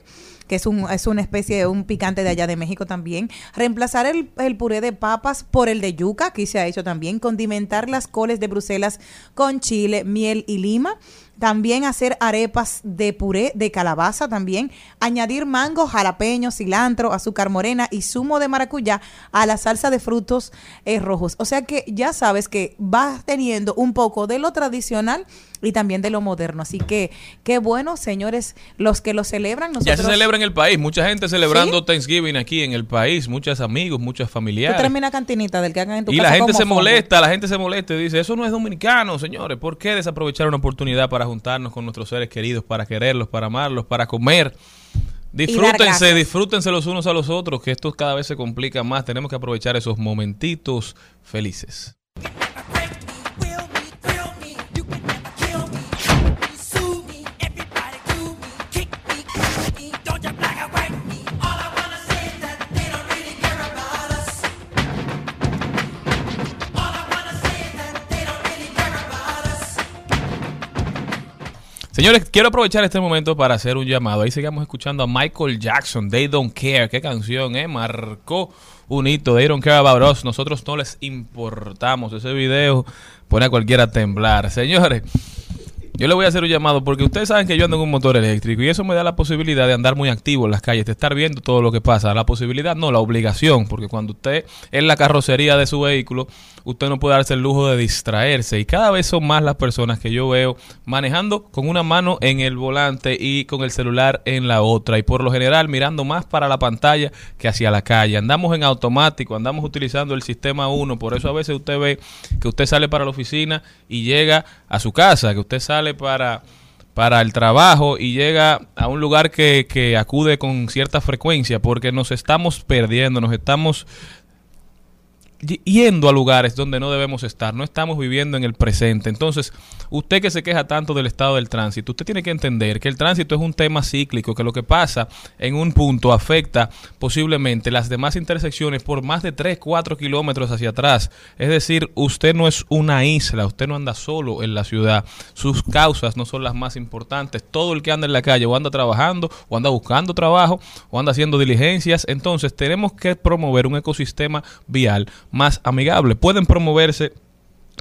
que es, un, es una especie de un picante de allá de México también. Reemplazar el, el puré de papas por el de yuca, aquí se ha hecho también. Condimentar las coles de Bruselas con chile, miel y lima. También hacer arepas de puré de calabaza también. Añadir mango, jalapeño, cilantro, azúcar morena y zumo de maracuyá a la salsa de frutos eh, rojos. O sea que ya sabes que vas teniendo un poco de lo tradicional y también de lo moderno. Así que qué bueno, señores, los que lo celebran. Ya Nosotros, se celebra en el país, mucha gente celebrando ¿Sí? Thanksgiving aquí en el país, muchos amigos, muchas Tú familiares. tráeme una cantinita del que hagan en tu Y casa la gente se fondo. molesta, la gente se molesta y dice, eso no es dominicano, señores. ¿Por qué desaprovechar una oportunidad para juntarnos con nuestros seres queridos, para quererlos, para amarlos, para comer? Disfrútense, disfrútense los unos a los otros, que esto cada vez se complica más. Tenemos que aprovechar esos momentitos felices. Señores, quiero aprovechar este momento para hacer un llamado. Ahí sigamos escuchando a Michael Jackson, They Don't Care. Qué canción, ¿eh? Marcó un hito. They Don't Care About Us. Nosotros no les importamos. Ese video pone a cualquiera a temblar. Señores, yo le voy a hacer un llamado porque ustedes saben que yo ando en un motor eléctrico y eso me da la posibilidad de andar muy activo en las calles, de estar viendo todo lo que pasa. La posibilidad, no, la obligación, porque cuando usted es la carrocería de su vehículo, usted no puede darse el lujo de distraerse. Y cada vez son más las personas que yo veo manejando con una mano en el volante y con el celular en la otra. Y por lo general mirando más para la pantalla que hacia la calle. Andamos en automático, andamos utilizando el sistema 1. Por eso a veces usted ve que usted sale para la oficina y llega a su casa, que usted sale para para el trabajo y llega a un lugar que, que acude con cierta frecuencia porque nos estamos perdiendo, nos estamos yendo a lugares donde no debemos estar, no estamos viviendo en el presente. Entonces, usted que se queja tanto del estado del tránsito, usted tiene que entender que el tránsito es un tema cíclico, que lo que pasa en un punto afecta posiblemente las demás intersecciones por más de 3, 4 kilómetros hacia atrás. Es decir, usted no es una isla, usted no anda solo en la ciudad. Sus causas no son las más importantes. Todo el que anda en la calle o anda trabajando o anda buscando trabajo o anda haciendo diligencias. Entonces, tenemos que promover un ecosistema vial más amigable. Pueden promoverse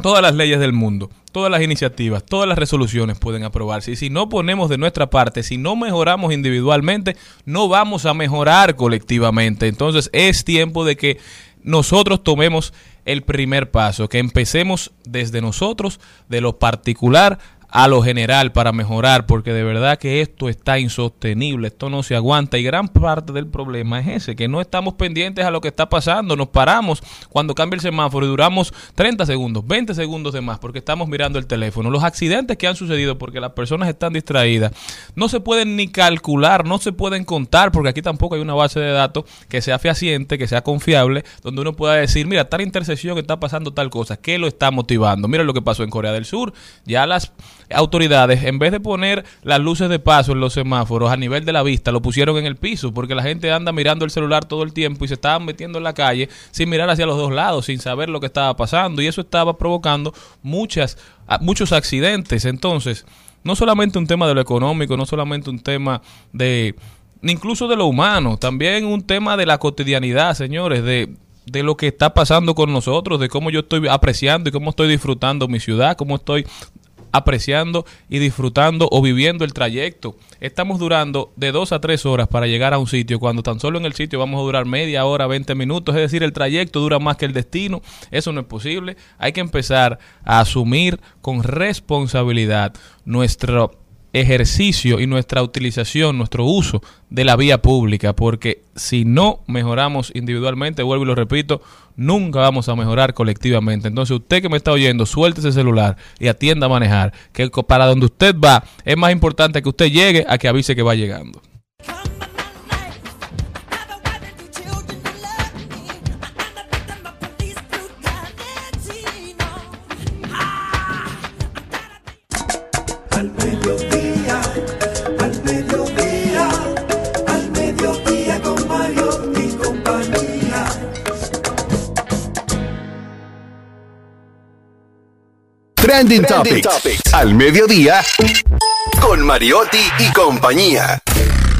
todas las leyes del mundo, todas las iniciativas, todas las resoluciones pueden aprobarse. Y si no ponemos de nuestra parte, si no mejoramos individualmente, no vamos a mejorar colectivamente. Entonces es tiempo de que nosotros tomemos el primer paso, que empecemos desde nosotros, de lo particular a lo general para mejorar, porque de verdad que esto está insostenible, esto no se aguanta y gran parte del problema es ese, que no estamos pendientes a lo que está pasando, nos paramos cuando cambia el semáforo y duramos 30 segundos, 20 segundos de más porque estamos mirando el teléfono. Los accidentes que han sucedido porque las personas están distraídas no se pueden ni calcular, no se pueden contar porque aquí tampoco hay una base de datos que sea fehaciente, que sea confiable, donde uno pueda decir, mira, tal intersección está pasando tal cosa, ¿qué lo está motivando? Mira lo que pasó en Corea del Sur, ya las autoridades, en vez de poner las luces de paso en los semáforos a nivel de la vista, lo pusieron en el piso, porque la gente anda mirando el celular todo el tiempo y se estaban metiendo en la calle sin mirar hacia los dos lados, sin saber lo que estaba pasando, y eso estaba provocando muchas, muchos accidentes. Entonces, no solamente un tema de lo económico, no solamente un tema de incluso de lo humano, también un tema de la cotidianidad, señores, de, de lo que está pasando con nosotros, de cómo yo estoy apreciando y cómo estoy disfrutando mi ciudad, cómo estoy apreciando y disfrutando o viviendo el trayecto. Estamos durando de dos a tres horas para llegar a un sitio, cuando tan solo en el sitio vamos a durar media hora, 20 minutos, es decir, el trayecto dura más que el destino. Eso no es posible. Hay que empezar a asumir con responsabilidad nuestro ejercicio y nuestra utilización, nuestro uso de la vía pública, porque si no mejoramos individualmente, vuelvo y lo repito, nunca vamos a mejorar colectivamente. Entonces, usted que me está oyendo, suelte ese celular y atienda a manejar, que para donde usted va es más importante que usted llegue a que avise que va llegando. Trending, Topics. Al mediodía. Con Mariotti y compañía.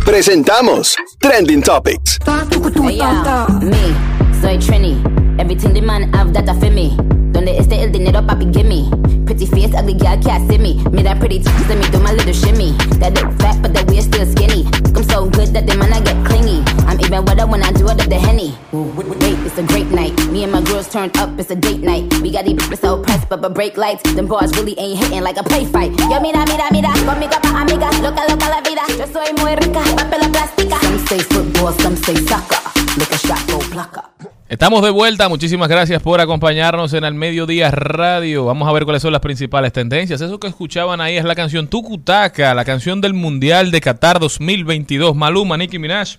Presentamos Trending Topics. Hey, yo, me, soy Trini. Everything the man have that I feel me. Donde esté el dinero, papi, give me. Pretty face, ugly girl can't see me. Me that pretty teeth, let me do my little shimmy. That look fat, but that waist still skinny. I'm so good that the man I get clingy. I'm even wetter when I do it at the henny. Wait, it's a great night. Me and my girls turned up, it's a date night. We got these so pressed, but but break lights. Them bars really ain't hitting like a play fight. Yo, mira, mira, mira, conmigo pa' amiga. Loca, loca la vida. Yo soy muy rica, papel plástica. Some say football, some say soccer. Look a shot, go up. Estamos de vuelta, muchísimas gracias por acompañarnos en el Mediodía Radio. Vamos a ver cuáles son las principales tendencias. Eso que escuchaban ahí es la canción Tucutaca, la canción del Mundial de Qatar 2022. Maluma, Nicki Minaj.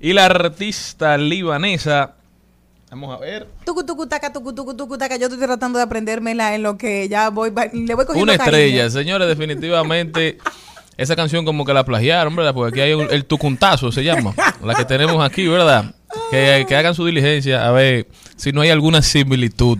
Y la artista libanesa. Vamos a ver. Tucu, tucu, taca, tucu, tucu, tucu, taca. Yo estoy tratando de aprendérmela en lo que ya voy, le voy cogiendo Una cariño. estrella, señores, definitivamente. Esa canción como que la plagiaron, ¿verdad? Porque aquí hay un- el tucuntazo, se llama. La que tenemos aquí, ¿verdad? Que, que hagan su diligencia a ver si no hay alguna similitud.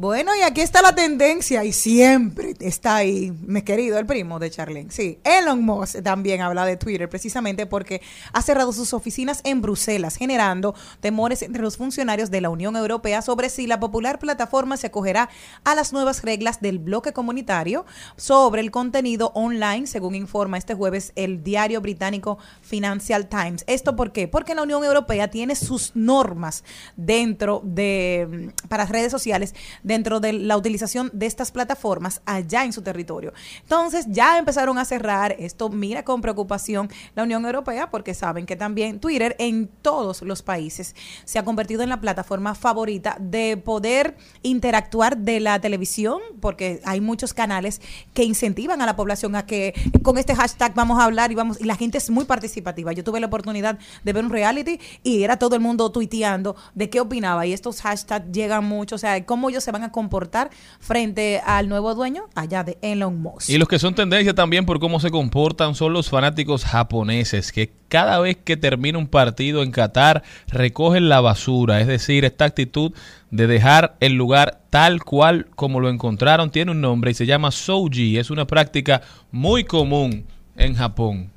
Bueno, y aquí está la tendencia y siempre está ahí, mi querido, el primo de Charlene. Sí, Elon Musk también habla de Twitter precisamente porque ha cerrado sus oficinas en Bruselas, generando temores entre los funcionarios de la Unión Europea sobre si la popular plataforma se acogerá a las nuevas reglas del bloque comunitario sobre el contenido online, según informa este jueves el diario británico Financial Times. ¿Esto por qué? Porque la Unión Europea tiene sus normas dentro de, mm, para redes sociales, dentro de la utilización de estas plataformas allá en su territorio. Entonces ya empezaron a cerrar esto, mira con preocupación la Unión Europea, porque saben que también Twitter en todos los países se ha convertido en la plataforma favorita de poder interactuar de la televisión, porque hay muchos canales que incentivan a la población a que con este hashtag vamos a hablar y vamos, y la gente es muy participativa. Yo tuve la oportunidad de ver un reality y era todo el mundo tuiteando de qué opinaba y estos hashtags llegan mucho, o sea, cómo ellos se van a comportar frente al nuevo dueño allá de Elon Musk. Y los que son tendencia también por cómo se comportan son los fanáticos japoneses, que cada vez que termina un partido en Qatar recogen la basura, es decir, esta actitud de dejar el lugar tal cual como lo encontraron tiene un nombre y se llama Souji, es una práctica muy común en Japón.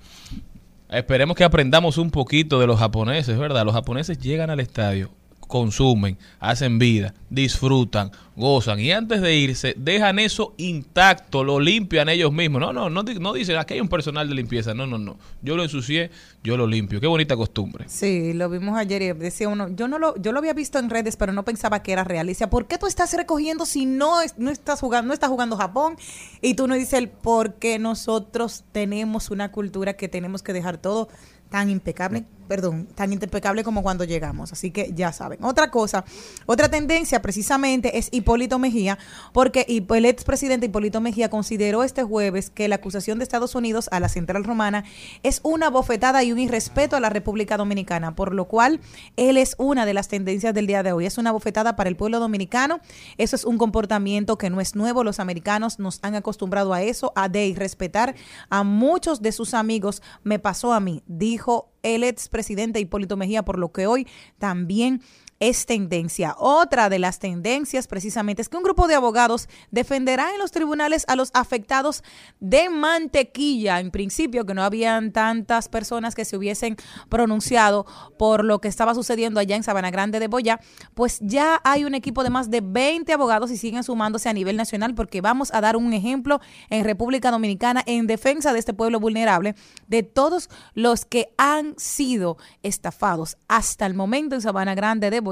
Esperemos que aprendamos un poquito de los japoneses, ¿verdad? Los japoneses llegan al estadio, consumen, hacen vida, disfrutan, gozan y antes de irse dejan eso intacto, lo limpian ellos mismos. No, no, no, di- no dicen aquí hay un personal de limpieza. No, no, no. Yo lo ensucié, yo lo limpio. Qué bonita costumbre. Sí, lo vimos ayer y decía uno, yo no lo, yo lo había visto en redes, pero no pensaba que era real. Decía, ¿por qué tú estás recogiendo si no, no estás jugando, no estás jugando Japón? Y tú nos dices el porque nosotros tenemos una cultura que tenemos que dejar todo tan impecable, perdón, tan impecable como cuando llegamos. Así que ya saben. Otra cosa, otra tendencia precisamente es Hipólito Mejía, porque el expresidente Hipólito Mejía consideró este jueves que la acusación de Estados Unidos a la Central Romana es una bofetada y un irrespeto a la República Dominicana, por lo cual él es una de las tendencias del día de hoy. Es una bofetada para el pueblo dominicano. Eso es un comportamiento que no es nuevo. Los americanos nos han acostumbrado a eso, a de irrespetar a muchos de sus amigos. Me pasó a mí, dijo el expresidente Hipólito Mejía, por lo que hoy también es tendencia. Otra de las tendencias precisamente es que un grupo de abogados defenderá en los tribunales a los afectados de mantequilla. En principio, que no habían tantas personas que se hubiesen pronunciado por lo que estaba sucediendo allá en Sabana Grande de Boya, pues ya hay un equipo de más de 20 abogados y siguen sumándose a nivel nacional porque vamos a dar un ejemplo en República Dominicana en defensa de este pueblo vulnerable, de todos los que han sido estafados hasta el momento en Sabana Grande de Boya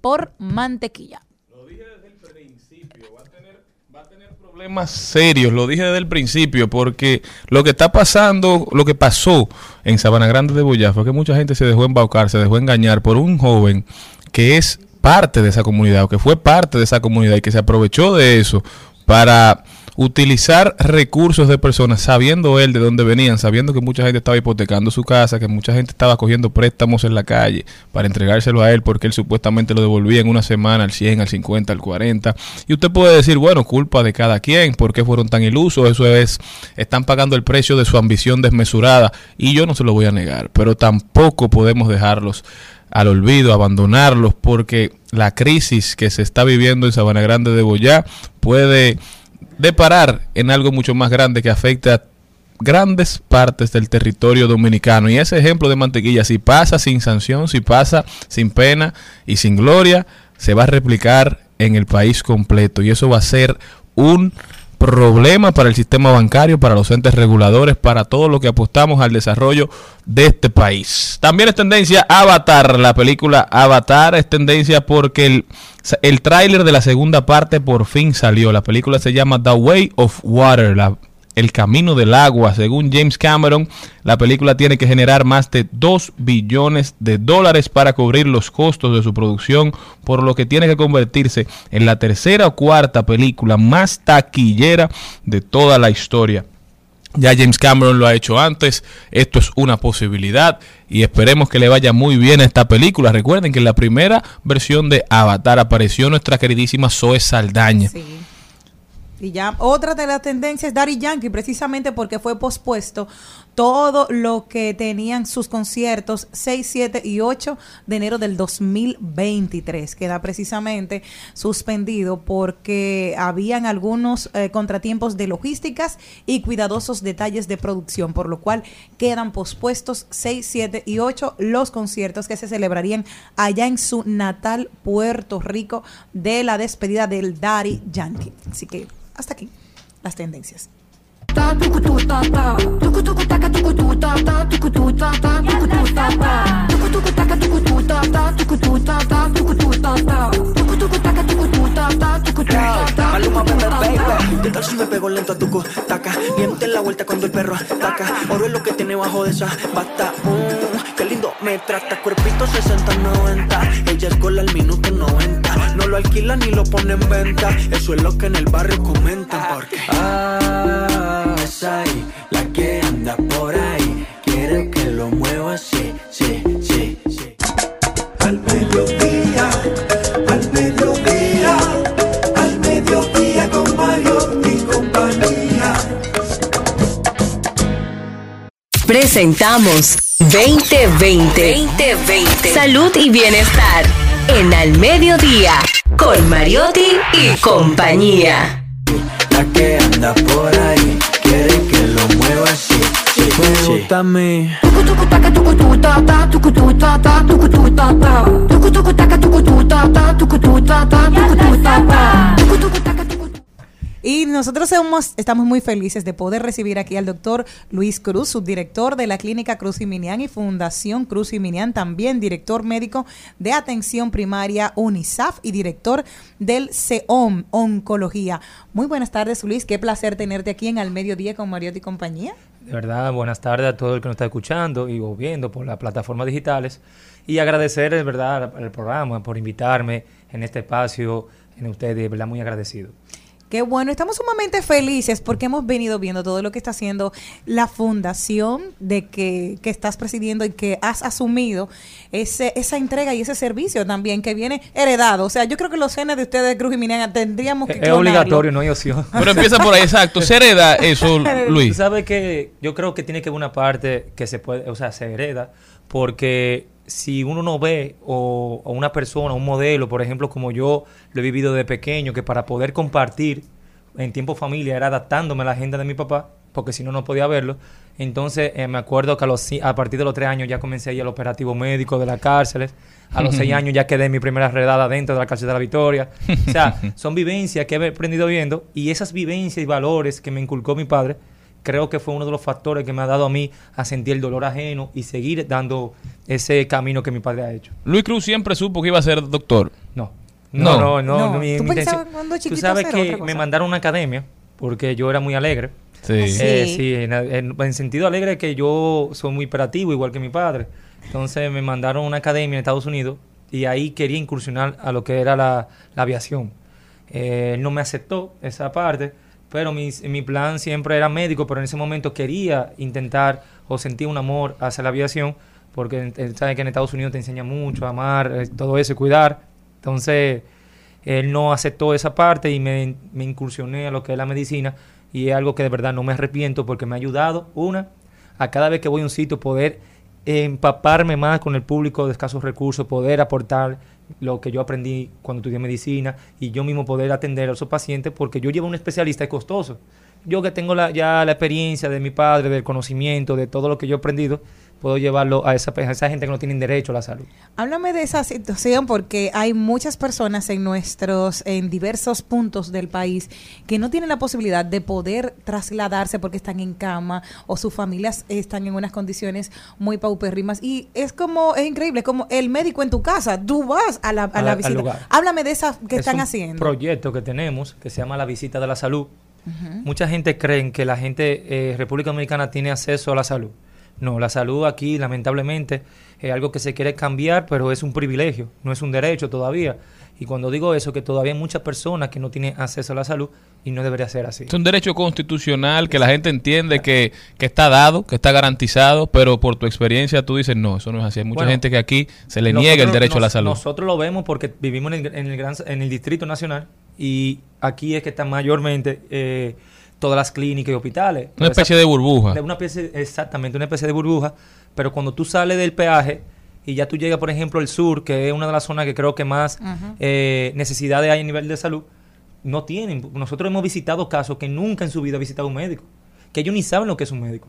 por mantequilla. problemas serios, lo dije desde el principio, porque lo que está pasando, lo que pasó en Sabana Grande de Boyá fue que mucha gente se dejó embaucar, se dejó engañar por un joven que es parte de esa comunidad o que fue parte de esa comunidad y que se aprovechó de eso para utilizar recursos de personas, sabiendo él de dónde venían, sabiendo que mucha gente estaba hipotecando su casa, que mucha gente estaba cogiendo préstamos en la calle para entregárselo a él porque él supuestamente lo devolvía en una semana al 100, al 50, al 40. Y usted puede decir, bueno, culpa de cada quien, ¿por qué fueron tan ilusos? Eso es, están pagando el precio de su ambición desmesurada y yo no se lo voy a negar, pero tampoco podemos dejarlos al olvido, abandonarlos, porque la crisis que se está viviendo en Sabana Grande de Boyá puede deparar en algo mucho más grande que afecta a grandes partes del territorio dominicano. Y ese ejemplo de mantequilla, si pasa sin sanción, si pasa sin pena y sin gloria, se va a replicar en el país completo. Y eso va a ser un problema para el sistema bancario, para los entes reguladores, para todo lo que apostamos al desarrollo de este país. También es tendencia Avatar, la película Avatar es tendencia porque el, el tráiler de la segunda parte por fin salió. La película se llama The Way of Water, la el camino del agua. Según James Cameron, la película tiene que generar más de 2 billones de dólares para cubrir los costos de su producción, por lo que tiene que convertirse en la tercera o cuarta película más taquillera de toda la historia. Ya James Cameron lo ha hecho antes, esto es una posibilidad y esperemos que le vaya muy bien a esta película. Recuerden que en la primera versión de Avatar apareció nuestra queridísima Zoe Saldaña. Sí. Y ya otra de las tendencias es Daddy Yankee, precisamente porque fue pospuesto todo lo que tenían sus conciertos 6, 7 y 8 de enero del 2023. Queda precisamente suspendido porque habían algunos eh, contratiempos de logísticas y cuidadosos detalles de producción, por lo cual quedan pospuestos 6, 7 y 8 los conciertos que se celebrarían allá en su natal Puerto Rico de la despedida del Daddy Yankee. Así que hasta aquí las tendencias. Ta ta ta ta ta ta ta ta ta ta ta ta ta ta ta ta ta ta ta Maluma, bebé, baby. ¿Qué tal si me pego lento a tu en la vuelta cuando el perro trata. Cuerpito 60-90. Ella es gol al minuto 90. No lo alquila ni lo pone en venta. Eso es lo que en el barrio comentan. Porque. Ah, esa ahí, la que anda por ahí. Quiere que lo mueva así, sí, sí, sí. Al mediodía, al mediodía, al mediodía con Mario y compañía. Presentamos 2020. 2020. Salud y bienestar en Al Mediodía con Mariotti y compañía. La que anda por ahí. Quiere que lo mueva así, sí, Me gusta a mí. Y nosotros estamos muy felices de poder recibir aquí al doctor Luis Cruz, subdirector de la Clínica Cruz y Minian y Fundación Cruz y Minian, también director médico de atención primaria UNISAF y director del CEOM Oncología. Muy buenas tardes, Luis. Qué placer tenerte aquí en Al Mediodía con Mariotti y compañía. De verdad, buenas tardes a todo el que nos está escuchando y viendo por las plataformas digitales. Y agradecer, de verdad, al programa por invitarme en este espacio, en ustedes, de verdad, muy agradecido. Qué bueno, estamos sumamente felices porque hemos venido viendo todo lo que está haciendo la fundación de que, que estás presidiendo y que has asumido ese, esa entrega y ese servicio también que viene heredado. O sea, yo creo que los genes de ustedes de Cruz y Miniana tendríamos que Es clonarlo. obligatorio, no hay opción. <laughs> Pero empieza por ahí, exacto. Se hereda eso, <laughs> Tú Luis. sabes que yo creo que tiene que haber una parte que se puede, o sea, se hereda, porque si uno no ve o, o una persona, un modelo, por ejemplo, como yo lo he vivido de pequeño, que para poder compartir en tiempo familia era adaptándome a la agenda de mi papá, porque si no, no podía verlo. Entonces, eh, me acuerdo que a, los, a partir de los tres años ya comencé a ir al operativo médico de las cárceles. A los seis <laughs> años ya quedé en mi primera redada dentro de la cárcel de la Victoria. O sea, <laughs> son vivencias que he aprendido viendo y esas vivencias y valores que me inculcó mi padre, creo que fue uno de los factores que me ha dado a mí a sentir el dolor ajeno y seguir dando ese camino que mi padre ha hecho. Luis Cruz siempre supo que iba a ser doctor. No. No, no, no. No. no, mi- ¿Tú mi pensabas intención- cuando Tú sabes que me mandaron a una academia porque yo era muy alegre. Sí. Eh, Sí. sí, en, en- en sentido alegre que yo soy muy operativo, igual que mi padre. Entonces me mandaron a una academia en Estados Unidos y ahí quería incursionar a lo que era la, la aviación. Eh, él no me aceptó esa parte, pero mi, mi plan siempre era médico, pero en ese momento quería intentar o sentía un amor hacia la aviación, porque sabes que en Estados Unidos te enseña mucho, a amar, eh, todo eso cuidar. Entonces, él no aceptó esa parte y me, me incursioné a lo que es la medicina y es algo que de verdad no me arrepiento porque me ha ayudado, una, a cada vez que voy a un sitio poder empaparme más con el público de escasos recursos, poder aportar lo que yo aprendí cuando estudié medicina y yo mismo poder atender a esos pacientes porque yo llevo un especialista es costoso. Yo que tengo la, ya la experiencia de mi padre, del conocimiento, de todo lo que yo he aprendido, puedo llevarlo a esa, a esa gente que no tiene derecho a la salud. Háblame de esa situación porque hay muchas personas en nuestros, en diversos puntos del país que no tienen la posibilidad de poder trasladarse porque están en cama o sus familias están en unas condiciones muy paupérrimas y es como, es increíble, es como el médico en tu casa, tú vas a la, a A- la al visita. lugar. Háblame de esa que Es están un haciendo. proyecto que tenemos que se llama la visita de la salud. Mucha gente cree que la gente eh, República Dominicana tiene acceso a la salud. No, la salud aquí lamentablemente es algo que se quiere cambiar, pero es un privilegio, no es un derecho todavía. Y cuando digo eso, que todavía hay muchas personas que no tienen acceso a la salud y no debería ser así. Es un derecho constitucional que la gente entiende que, que está dado, que está garantizado, pero por tu experiencia tú dices, no, eso no es así. Hay mucha Bueno, gente que aquí se le niega el derecho a la salud. Nosotros lo vemos porque vivimos en el, en el gran, en el Distrito Nacional y aquí es que están mayormente eh, todas las clínicas y hospitales. Una especie de burbuja. De Una especie, exactamente, una especie de burbuja. Pero cuando tú sales del peaje y ya tú llegas, por ejemplo, al sur, que es una de las zonas que creo que más eh, necesidades hay a nivel de salud, no tienen. Nosotros hemos visitado casos que nunca en su vida han visitado un médico, que ellos ni saben lo que es un médico.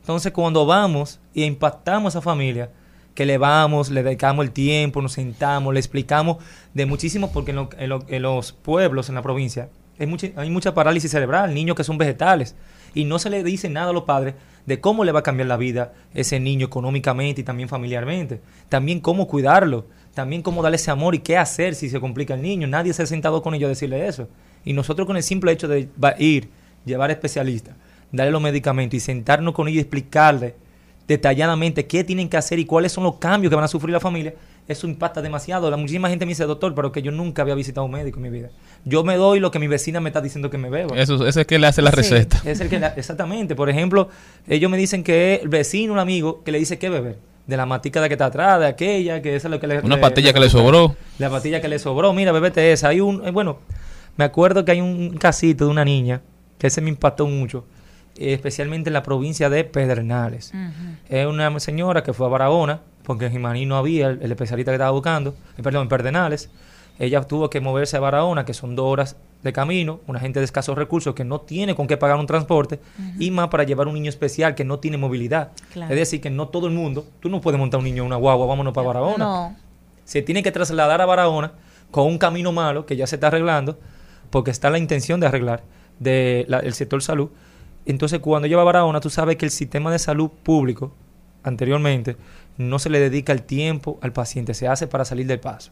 Entonces, cuando vamos y impactamos a esa familia, que le vamos, le dedicamos el tiempo, nos sentamos, le explicamos de muchísimo, porque en, lo- en lo- en los pueblos, en la provincia, hay mucha, parálisis cerebral, niños que son vegetales, y no se le dice nada a los padres de cómo le va a cambiar la vida ese niño económicamente y también familiarmente, también cómo cuidarlo, también cómo darle ese amor y qué hacer si se complica el niño. Nadie se ha sentado con ellos a decirle eso. Y nosotros con el simple hecho de ir, llevar especialistas, darle los medicamentos y sentarnos con ellos y explicarle detalladamente qué tienen que hacer y cuáles son los cambios que van a sufrir la familia, eso impacta demasiado. La muchísima gente me dice, doctor, pero que yo nunca había visitado un médico en mi vida. Yo me doy lo que mi vecina me está diciendo que me beba. Eso, ese es que le hace la Sí, receta. Es el que la- exactamente. Por ejemplo, ellos me dicen que el vecino, un amigo, que le dice qué beber. De la matica de que está atrás, de aquella, que esa es lo que le... Una pastilla que le sobró. La pastilla que le sobró. Mira, bebete esa. Hay un... eh, bueno, me acuerdo que hay un casito de una niña que ese me impactó mucho. especialmente en la provincia de Pedernales. Es una señora que fue a Barahona, porque en Jimaní no había el, el especialista que estaba buscando, eh, perdón, en Pedernales. Ella tuvo que moverse a Barahona, que son dos horas de camino, una gente de escasos recursos que no tiene con qué pagar un transporte, y más para llevar un niño especial que no tiene movilidad. Claro. Es decir, que no todo el mundo, tú no puedes montar un niño en una guagua, vámonos para Barahona. No. Se tiene que trasladar a Barahona con un camino malo que ya se está arreglando, porque está la intención de arreglar del sector salud. Entonces, cuando lleva a Barahona, tú sabes que el sistema de salud público, anteriormente, no se le dedica el tiempo al paciente, se hace para salir del paso.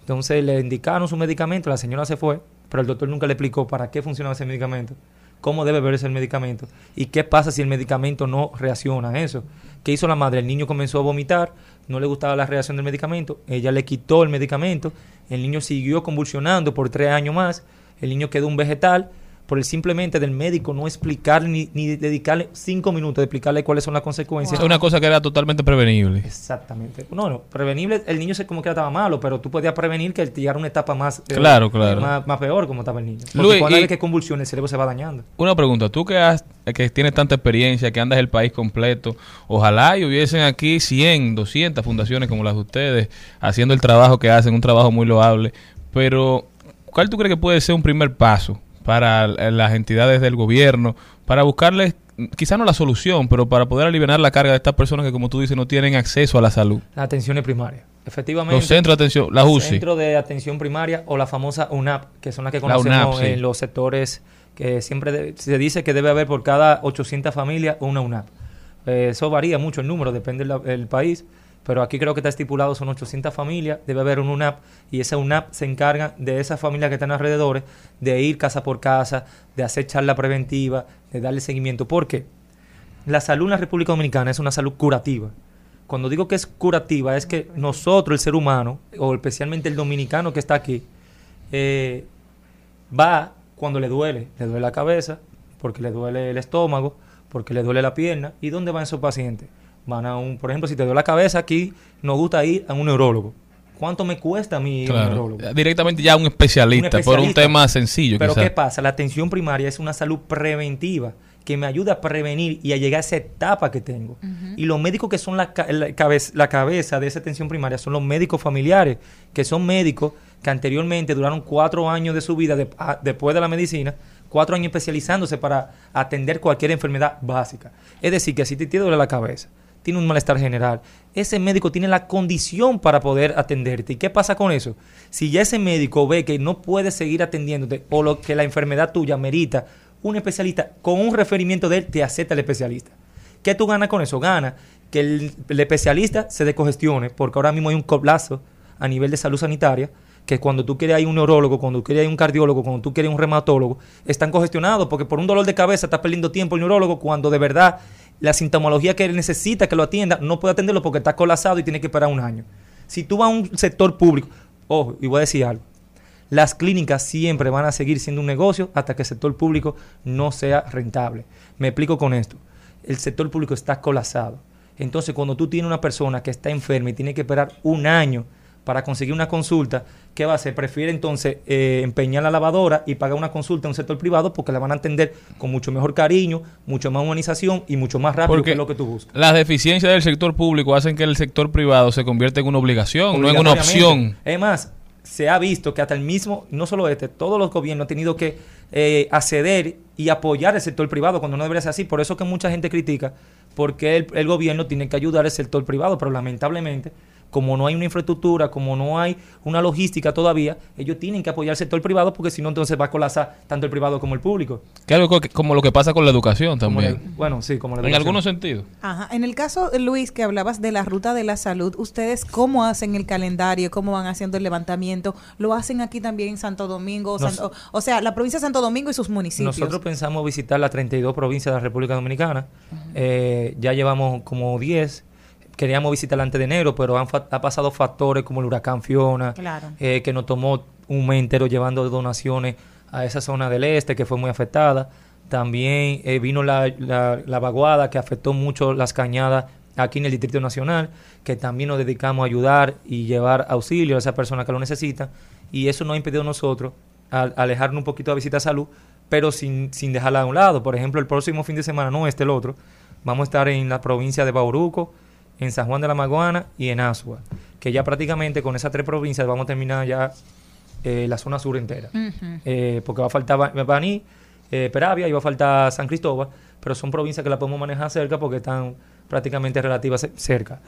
Entonces, le indicaron su medicamento, la señora se fue, pero el doctor nunca le explicó para qué funcionaba ese medicamento, cómo debe beberse el medicamento y qué pasa si el medicamento no reacciona a eso. ¿Qué hizo la madre? El niño comenzó a vomitar, no le gustaba la reacción del medicamento, ella le quitó el medicamento, el niño siguió convulsionando por tres años más, el niño quedó un vegetal, por el simplemente del médico no explicarle ni, ni dedicarle cinco minutos de explicarle cuáles son las consecuencias. Es una cosa que era totalmente prevenible. Exactamente. No, no, prevenible, el niño se como que estaba malo, pero tú podías prevenir que llegara a una etapa más, eh, Claro, claro. más, más peor como estaba el niño. Porque Luis, cuando hay que convulsione, el cerebro se va dañando. Una pregunta, tú que, has, que tienes tanta experiencia, que andas el país completo, ojalá y hubiesen aquí 100, 200 fundaciones como las de ustedes, haciendo el trabajo que hacen, un trabajo muy loable, pero ¿cuál tú crees que puede ser un primer paso para l- las entidades del gobierno, para buscarles, quizá no la solución, pero para poder aliviar la carga de estas personas que, como tú dices, no tienen acceso a la salud? Las atenciones primarias. Efectivamente. Los centros de atención, las UCI. Centro de atención primaria o la famosa UNAP, que son las que La conocemos UNAP, sí. en los sectores que siempre de- se dice que debe haber por cada 800 familias una UNAP. Eh, eso varía mucho el número, depende del país, pero aquí creo que está estipulado son 800 familias, debe haber un UNAP y esa UNAP se encarga de esas familias que están alrededor, de ir casa por casa, de hacer charla preventiva, de darle seguimiento. ¿Por qué? La salud en la República Dominicana es una salud curativa. Cuando digo que es curativa, es que nosotros, el ser humano, o especialmente el dominicano que está aquí, eh, va cuando le duele. Le duele la cabeza, porque le duele el estómago, porque le duele la pierna. ¿Y dónde van esos pacientes? Van a un, por ejemplo, si te duele la cabeza, aquí nos gusta ir a un neurólogo. ¿Cuánto me cuesta a mí ir a un neurólogo? Directamente ya un especialista, Un por un tema sencillo. Pero quizá. ¿qué pasa? La atención primaria es una salud preventiva que me ayuda a prevenir y a llegar a esa etapa que tengo. Y los médicos que son la, ca- la cabeza, la cabeza de esa atención primaria son los médicos familiares, que son médicos que anteriormente duraron cuatro años de su vida de- a- después de la medicina, cuatro años especializándose para atender cualquier enfermedad básica. Es decir, que si te duele la cabeza, tiene un malestar general, ese médico tiene la condición para poder atenderte. ¿Y qué pasa con eso? Si ya ese médico ve que no puede seguir atendiéndote o lo que la enfermedad tuya merita un especialista, con un referimiento de él, te acepta el especialista. ¿Qué tú ganas con eso? Gana que el, especialista se descongestione, porque ahora mismo hay un colapso a nivel de salud sanitaria, que cuando tú quieres a un neurólogo, cuando tú quieres a un cardiólogo, cuando tú quieres un reumatólogo, están congestionados, porque por un dolor de cabeza está perdiendo tiempo el neurólogo, cuando de verdad la sintomología que él necesita que lo atienda, no puede atenderlo porque está colapsado y tiene que esperar un año. Si tú vas a un sector público, ojo, y voy a decir algo, las clínicas siempre van a seguir siendo un negocio hasta que el sector público no sea rentable. Me explico con esto. El sector público está colapsado. Entonces, cuando tú tienes una persona que está enferma y tiene que esperar un año para conseguir una consulta, ¿qué va a hacer? Prefiere entonces eh, empeñar la lavadora y pagar una consulta en un sector privado porque la van a atender con mucho mejor cariño, mucho más humanización y mucho más rápido Porque que lo que tú buscas. Las deficiencias del sector público hacen que el sector privado se convierta en una obligación, no en una opción. Es más, se ha visto que hasta el mismo, no solo este, todos los gobiernos han tenido que eh, acceder y apoyar el sector privado cuando no debería ser así. Por eso que mucha gente critica porque el, el gobierno tiene que ayudar al sector privado, pero lamentablemente, como no hay una infraestructura, como no hay una logística todavía, ellos tienen que apoyar al sector privado porque si no entonces va a colapsar tanto el privado como el público. Que- como lo que pasa con la educación Como también. bueno, sí, como la en educación. algunos sentidos. Ajá. En el caso, Luis, que hablabas de la ruta de la salud, ¿ustedes cómo hacen el calendario? ¿Cómo van haciendo el levantamiento? ¿Lo hacen aquí también en Santo Domingo? Nos- Santo- o sea, la provincia de Santo Domingo y sus municipios. Nosotros pensamos visitar las 32 provincias de la República Dominicana. Eh, ya llevamos como 10. Queríamos visitarla antes de enero, pero han, ha pasado factores como el huracán Fiona, Claro. eh, que nos tomó un mes entero llevando donaciones a esa zona del este que fue muy afectada. También eh, vino la, la, la vaguada que afectó mucho las cañadas aquí en el Distrito Nacional, que también nos dedicamos a ayudar y llevar auxilio a esas personas que lo necesitan. Y eso nos ha impedido a nosotros a- alejarnos un poquito de visita a salud, pero sin, sin dejarla a un lado. Por ejemplo, el próximo fin de semana, no este, el otro, vamos a estar en la provincia de Bauruco, en San Juan de la Maguana y en Asua, que ya prácticamente con esas tres provincias vamos a terminar ya eh, la zona sur entera. Eh, porque va a faltar Ba- Baní, eh, Peravia y va a faltar San Cristóbal, pero son provincias que la podemos manejar cerca porque están prácticamente relativas ce- cerca.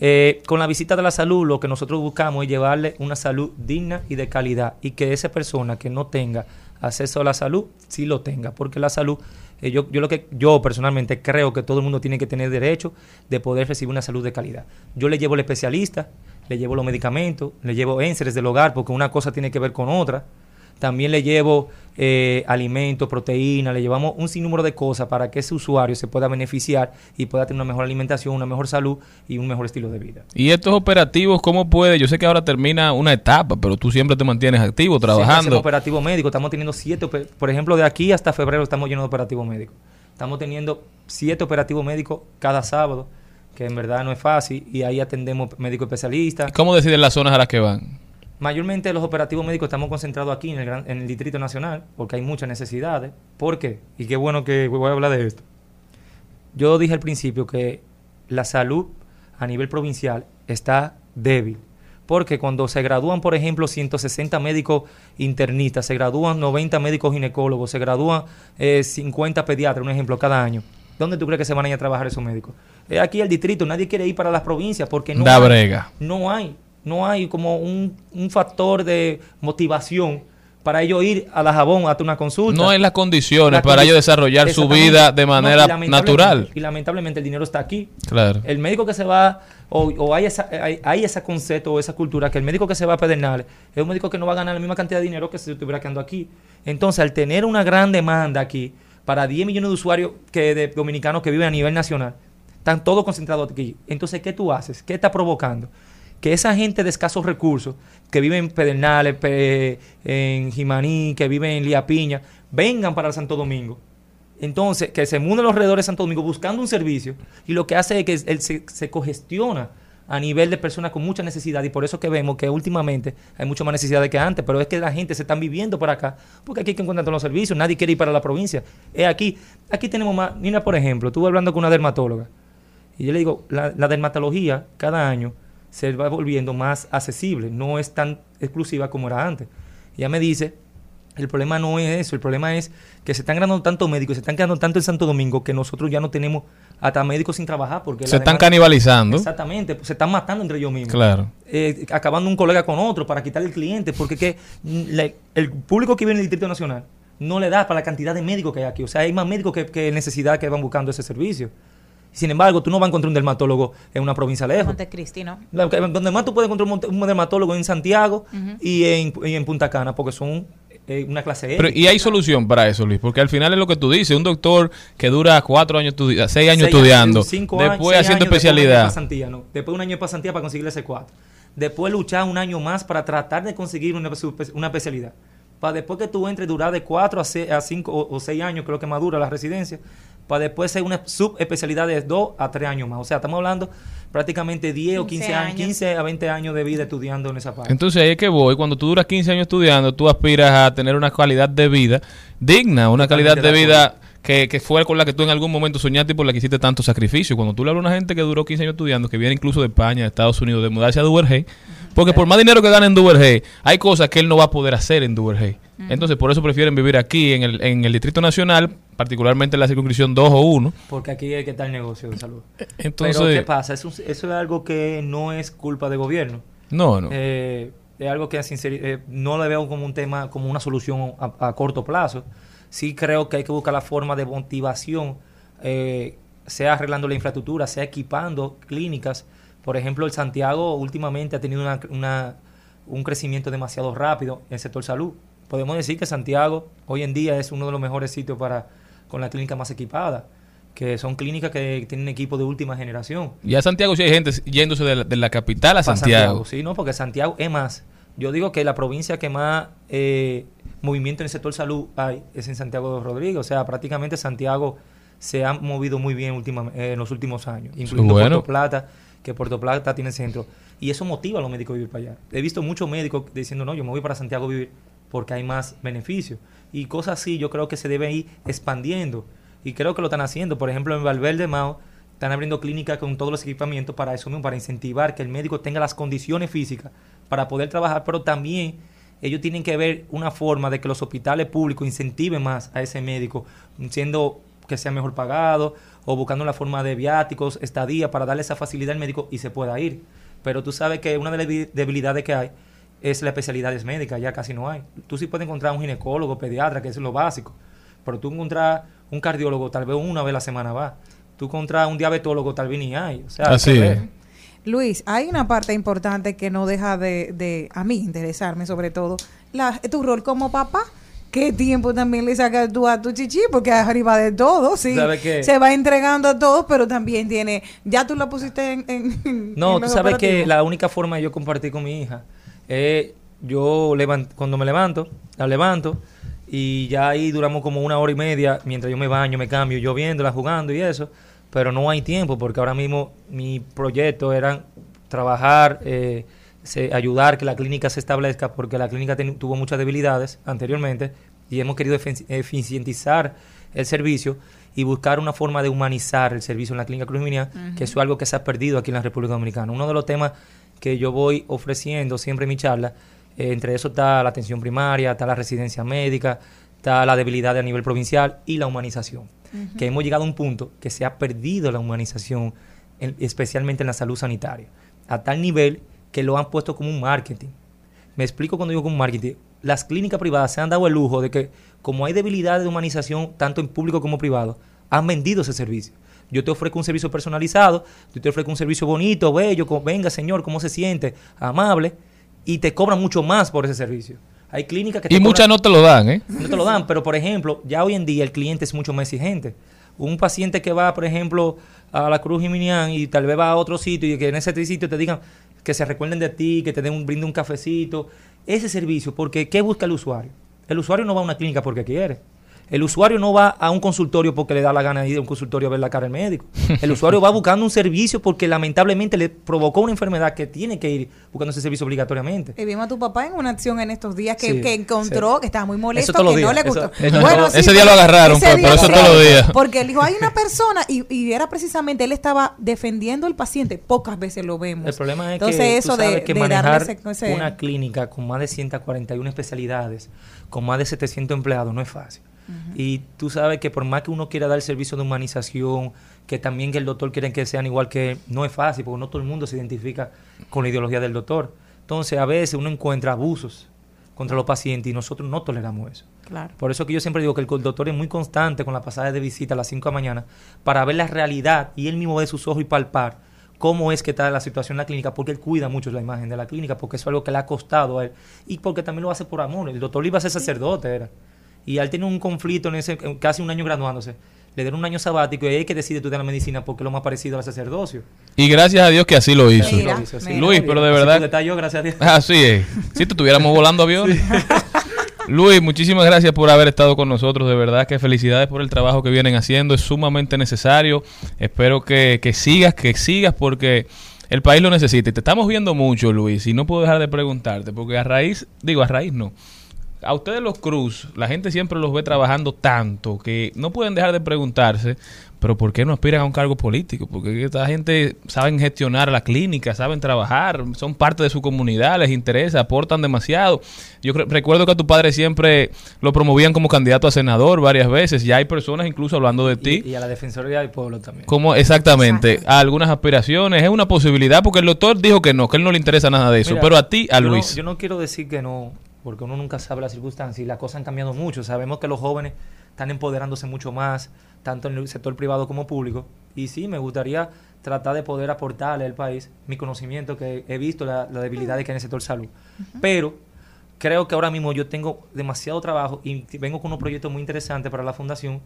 Eh, con la visita de la salud, lo que nosotros buscamos es llevarle una salud digna y de calidad y que esa persona que no tenga acceso a la salud, sí lo tenga, porque la salud, eh, yo, yo lo que yo personalmente creo que todo el mundo tiene que tener derecho de poder recibir una salud de calidad. Yo le llevo al especialista, le llevo los medicamentos, le llevo enseres del hogar, porque una cosa tiene que ver con otra. También le llevo eh, alimentos, proteínas, le llevamos un sinnúmero de cosas para que ese usuario se pueda beneficiar y pueda tener una mejor alimentación, una mejor salud y un mejor estilo de vida. Y estos operativos, ¿cómo puede? Yo sé que ahora termina una etapa, pero tú siempre te mantienes activo, trabajando. operativo médico, estamos teniendo siete, por ejemplo, de aquí hasta febrero estamos llenos de operativo médico. Estamos teniendo siete operativos médicos cada sábado, que en verdad no es fácil, y ahí atendemos médicos especialistas. ¿Cómo deciden las zonas a las que van? Mayormente los operativos médicos estamos concentrados aquí en el, gran- en el Distrito Nacional, porque hay muchas necesidades. ¿Por qué? Y qué bueno que voy a hablar de esto. Yo dije al principio que la salud a nivel provincial está débil. Porque cuando se gradúan, por ejemplo, 160 médicos internistas, se gradúan 90 médicos ginecólogos, se gradúan eh, 50 pediatras, un ejemplo, cada año. ¿Dónde tú crees que se van a ir a trabajar esos médicos? Es aquí el distrito, nadie quiere ir para las provincias porque no Da hay- brega. no hay, no hay como un, un factor de motivación para ellos ir a la jabón a una consulta. No hay las condiciones La para ellos desarrollar su vida de No, manera y natural. Y lamentablemente el dinero está aquí. Claro. El médico que se va, o, o hay, esa, hay, hay ese concepto o esa cultura que el médico que se va a Pedernales es un médico que no va a ganar la misma cantidad de dinero que si estuviera quedando aquí. Entonces, al tener una gran demanda aquí para 10 millones de usuarios que de dominicanos que viven a nivel nacional, están todos concentrados aquí. Entonces, ¿qué tú haces? ¿Qué está provocando? Que esa gente de escasos recursos, que vive en Pedernales, pe- en Jimaní, que vive en Lía Piña, vengan para Santo Domingo. Entonces, que se munden los alrededores de Santo Domingo buscando un servicio y lo que hace es que él se, congestiona a nivel de personas con mucha necesidad y por eso que vemos que últimamente hay mucha más necesidad que antes, pero es que la gente se están viviendo por acá, porque aquí hay que encontrar todos los servicios, nadie quiere ir para la provincia. Es aquí, aquí tenemos más, mira por ejemplo, estuve hablando con una dermatóloga y yo le digo, la dermatología cada año se va volviendo más accesible, no es tan exclusiva como era antes. Ella me dice, el problema no es eso, el problema es que se están ganando tantos médicos, se están quedando tanto en Santo Domingo que nosotros ya no tenemos hasta médicos sin trabajar porque Se están demanda- canibalizando. Exactamente, pues, se están matando entre ellos mismos. Claro. Eh, acabando un colega con otro para quitarle el cliente, porque que mm, la- el público que vive en el Distrito Nacional no le da para la cantidad de médicos que hay aquí. O sea, hay más médicos que, que necesidad que van buscando ese servicio. Sin embargo, tú no vas a encontrar un dermatólogo en una provincia lejos. Montecristi, ¿no? La- Donde más tú puedes encontrar un, dermatólogo en Santiago y, en, y en Punta Cana, porque son eh, una clase E. Pero, y hay solución para eso, Luis, porque al final es lo que tú dices, un doctor que dura cuatro años, seis años Seis estudiando, cinco después seis haciendo años, después de especialidad. pasantía, no. Después de un año de pasantía para conseguirle ese 4. Después luchar un año más para tratar de conseguir una, una especialidad. Para después que tú entres durar de 4 a 5 o 6 años, creo que más dura la residencia, para después ser una subespecialidad de 2 a 3 años más. O sea, estamos hablando prácticamente 10 o 15 15 años, años. 15 a 20 años de vida estudiando en esa parte. Entonces ahí es que voy, cuando tú duras 15 años estudiando, tú aspiras a tener una calidad de vida digna, una calidad de vida que, que fue con la que tú en algún momento soñaste y por la que hiciste tanto sacrificio. Cuando tú le hablas a una gente que duró 15 años estudiando, que viene incluso de España, de Estados Unidos, de mudarse a Duvergey, porque por más dinero que gane en Duvergey, hay cosas que él no va a poder hacer en Duvergey. Entonces por eso prefieren vivir aquí en el, en el Distrito Nacional, particularmente en la circunscripción 2 o 1. Porque aquí es que está el negocio de salud. Entonces- Pero ¿qué pasa? Eso, eso es algo que no es culpa del gobierno. No, no. Eh, es algo que eh, no le veo como un tema, como una solución a, a corto plazo. Sí creo que hay que buscar la forma de motivación, eh, sea arreglando la infraestructura, sea equipando clínicas. Por ejemplo, el Santiago últimamente ha tenido una, una- un crecimiento demasiado rápido en el sector salud. Podemos decir que Santiago hoy en día es uno de los mejores sitios para con la clínica más equipada, que son clínicas que tienen equipo de última generación. Ya Santiago sí hay gente yéndose de la, de la capital a Pa' Santiago. Sí, no, porque Santiago es más. Yo digo que la provincia que más eh, movimiento en el sector salud hay es en Santiago de Rodríguez. O sea, prácticamente Santiago se ha movido muy bien última- eh, en los últimos años, incluyendo bueno. Puerto Plata, que Puerto Plata tiene centro. Y eso motiva a los médicos a vivir para allá. He visto muchos médicos diciendo, no, yo me voy para Santiago a vivir porque hay más beneficios. Y cosas así yo creo que se deben ir expandiendo. Y creo que lo están haciendo. Por ejemplo, en Valverde Mao están abriendo clínicas con todos los equipamientos para eso mismo, para incentivar que el médico tenga las condiciones físicas para poder trabajar, pero también ellos tienen que ver una forma de que los hospitales públicos incentiven más a ese médico, siendo que sea mejor pagado o buscando la forma de viáticos, estadía, para darle esa facilidad al médico y se pueda ir. Pero tú sabes que una de las debi- debilidades que hay es la especialidades médicas, ya casi no hay. Tú sí puedes encontrar un ginecólogo, pediatra, que es lo básico, pero tú encontrar un cardiólogo, tal vez una vez a la semana va. Tú encontrar un diabetólogo, tal vez ni hay. O sea, Así es. Luis, hay una parte importante que no deja de, de, a mí, interesarme sobre todo, la, tu rol como papá. ¿Qué tiempo también le sacas tú a tu chichi? Porque es arriba de todo, sí. Se va entregando a todo, pero también tiene. Ya tú la pusiste en. en- No, en tú sabes que la única forma de yo compartir con mi hija es yo levan- cuando me levanto, la levanto y ya ahí duramos como una hora y media mientras yo me baño, me cambio, yo viéndola, jugando y eso, pero no hay tiempo porque ahora mismo mi proyecto era trabajar, eh, se- ayudar que la clínica se establezca porque la clínica ten- tuvo muchas debilidades anteriormente y hemos querido eficientizar el servicio y buscar una forma de humanizar el servicio en la clínica Cruz Minian, Ujú. que eso es algo que se ha perdido aquí en la República Dominicana. Uno de los temas que yo voy ofreciendo siempre en mi charla, eh, entre eso está la atención primaria, está la residencia médica, está la debilidad a nivel provincial y la humanización. Que hemos llegado a un punto que se ha perdido la humanización, en- especialmente en la salud sanitaria, a tal nivel que lo han puesto como un marketing. Me explico cuando digo como marketing. Las clínicas privadas se han dado el lujo de que, como hay debilidad de humanización, tanto en público como privado, han vendido ese servicio. Yo te ofrezco un servicio personalizado, yo te ofrezco un servicio bonito, bello, venga señor, ¿cómo se siente? Amable, y te cobran mucho más por ese servicio. Hay clínicas que te Y muchas no te lo dan, ¿eh? no te lo dan, pero por ejemplo, ya hoy en día el cliente es mucho más exigente. Un paciente que va, por ejemplo, a la Cruz Jiminián y tal vez va a otro sitio y que en ese sitio te digan que se recuerden de ti, que te den un brinde un cafecito, ese servicio, porque ¿qué busca el usuario? El usuario no va a una clínica porque quiere. El usuario no va a un consultorio porque le da la gana de ir a un consultorio a ver la cara del médico. El usuario va buscando un servicio porque lamentablemente le provocó una enfermedad que tiene que ir buscando ese servicio obligatoriamente. Y vimos a tu papá en una acción en estos días que, Sí, que encontró sí. que estaba muy molesto, que no le gustó. eso no- ese día lo agarraron, ese pues, día pero eso todos los días. Porque él dijo, hay una persona, y, y era precisamente, él estaba defendiendo al paciente, pocas veces lo vemos. El problema es Entonces que, eso tú sabes de, que de manejar darle ese, ese- una clínica con más de 141 especialidades, con más de 700 empleados, no es fácil. Y tú sabes que por más que uno quiera dar el servicio de humanización, que también que el doctor quiere que sean igual que él, no es fácil, porque no todo el mundo se identifica con la ideología del doctor. Entonces, a veces uno encuentra abusos contra los pacientes y nosotros no toleramos eso. Claro. Por eso que yo siempre digo que el doctor es muy constante con la pasada de visita a las 5 de la mañana para ver la realidad y él mismo ve sus ojos y palpar cómo es que está la situación en la clínica, porque él cuida mucho la imagen de la clínica, porque eso es algo que le ha costado a él y porque también lo hace por amor. El doctor iba a ser sacerdote, era. Y él tiene un conflicto en ese, casi un año graduándose. Le dieron un año sabático y ahí es que decide estudiar la medicina porque es lo más parecido al sacerdocio. Y gracias a Dios que así lo hizo. Luis, pero de verdad. gracias a Dios. Así es. Si te estuviéramos volando aviones. <laughs> Luis, muchísimas gracias por haber estado con nosotros. De verdad que felicidades por el trabajo que vienen haciendo. Es sumamente necesario. Espero que, que sigas, que sigas, porque el país lo necesita. Y te estamos viendo mucho, Luis. Y no puedo dejar de preguntarte, porque a raíz, digo, a raíz no. A ustedes los Cruz, la gente siempre los ve trabajando tanto que no pueden dejar de preguntarse, pero ¿por qué no aspiran a un cargo político? Porque esta gente saben gestionar la clínica, saben trabajar, son parte de su comunidad, les interesa, aportan demasiado. Yo recuerdo que a tu padre siempre lo promovían como candidato a senador varias veces, ya hay personas incluso hablando de ti. Y, y a la Defensoría del Pueblo también. Como exactamente, a algunas aspiraciones, es una posibilidad, porque el doctor dijo que no, que él no le interesa nada de eso, Mira, pero a ti, a yo no- Luis. yo no quiero decir que no, porque uno nunca sabe las circunstancias y las cosas han cambiado mucho. Sabemos que los jóvenes están empoderándose mucho más, tanto en el sector privado como público. Y sí, me gustaría tratar de poder aportarle al país mi conocimiento, que he visto la, la debilidad que hay en el sector salud. Pero creo que ahora mismo yo tengo demasiado trabajo y vengo con unos proyectos muy interesantes para la fundación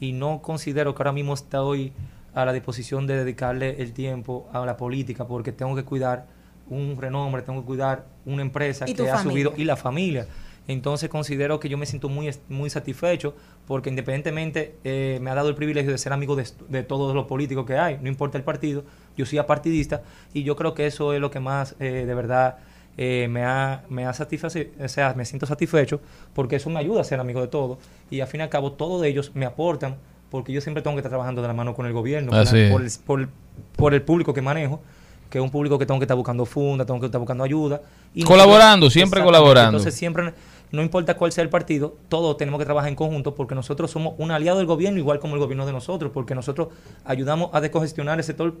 y no considero que ahora mismo estoy a la disposición de dedicarle el tiempo a la política porque tengo que cuidar un renombre, tengo que cuidar una empresa que ha familia. subido y la familia. Entonces considero que yo me siento muy, muy satisfecho porque independientemente eh, me ha dado el privilegio de ser amigo de, est- de todos los políticos que hay, no importa el partido, yo soy apartidista y yo creo que eso es lo que más eh, de verdad eh, me ha, me ha satisfecho, o sea, me siento satisfecho porque eso me ayuda a ser amigo de todos y al fin y al cabo todos ellos me aportan porque yo siempre tengo que estar trabajando de la mano con el gobierno, por, la- el, por, por el público que manejo que es un público que tengo que estar buscando funda, tengo que estar buscando ayuda. Y Colaborando, nosotros- siempre colaborando. Entonces siempre, no importa cuál sea el partido, todos tenemos que trabajar en conjunto porque nosotros somos un aliado del gobierno igual como el gobierno de nosotros, porque nosotros ayudamos a descongestionar el sector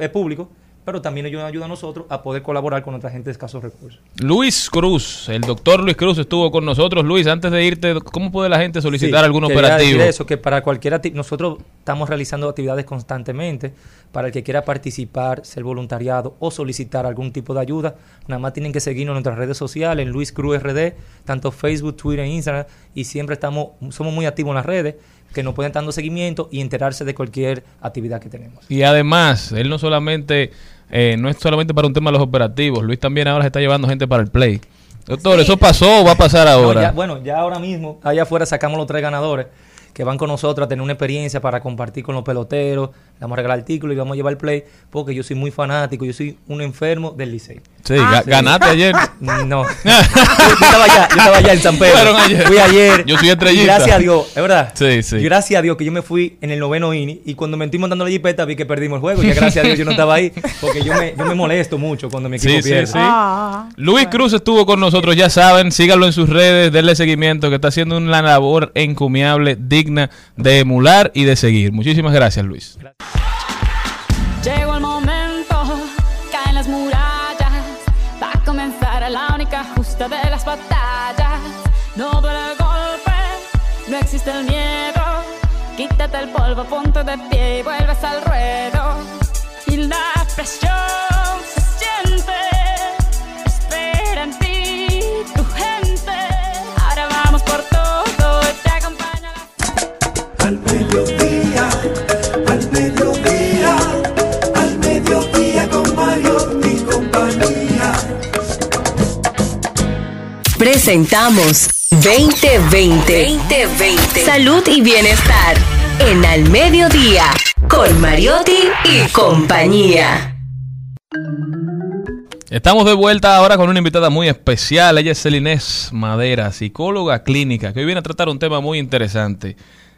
eh, público pero también ellos nos ayudan a nosotros a poder colaborar con nuestra gente de escasos recursos. Luis Cruz, el doctor Luis Cruz estuvo con nosotros. Luis, antes de irte, ¿cómo puede la gente solicitar Sí, algún operativo? decir eso, que para cualquier nosotros estamos realizando actividades constantemente. Para el que quiera participar, ser voluntariado o solicitar algún tipo de ayuda, nada más tienen que seguirnos en nuestras redes sociales, en Luis Cruz RD, tanto Facebook, Twitter e Instagram, y siempre estamos, somos muy activos en las redes, que nos pueden dando seguimiento y enterarse de cualquier actividad que tenemos. Y además, él no solamente, eh, no es solamente para un tema de los operativos, Luis también ahora se está llevando gente para el play. Doctor, ¿eso pasó o va a pasar No, ahora? ya- bueno, ya ahora mismo, allá afuera sacamos los tres ganadores que van con nosotros a tener una experiencia para compartir con los peloteros, vamos a regalar artículos y vamos a llevar el play, porque yo soy muy fanático, yo soy un enfermo del Licey. Sí, ga- ganaste ayer. <laughs> No. yo, <laughs> yo estaba allá, yo estaba allá en San Pedro. Fueron ayer. Fui ayer. Yo soy estrellita. Gracias a Dios, es verdad. Sí, sí. Gracias a Dios que yo me fui en el noveno inning y cuando me estoy montando la jipeta vi que perdimos el juego. Y gracias a Dios yo no estaba ahí, porque yo me, yo me molesto mucho cuando mi equipo Sí, sí, pierde. sí. Luis Cruz estuvo con nosotros, ya saben, síganlo en sus redes, denle seguimiento, que está haciendo una labor encomiable, digna de emular y de seguir. Muchísimas gracias, Luis. Llegó quítate el polvo, ponte de pie y vuelves al ruedo. Y la presión se siente, espera en ti tu gente. Ahora vamos por todo, te acompaña la Al mediodía, al mediodía, al mediodía con Mario y compañía. Presentamos 2020. 2020. Salud y bienestar en Al Mediodía con Mariotti y compañía. Estamos de vuelta ahora con una invitada muy especial. Ella es Celinés Madera, psicóloga clínica, que hoy viene a tratar un tema muy interesante.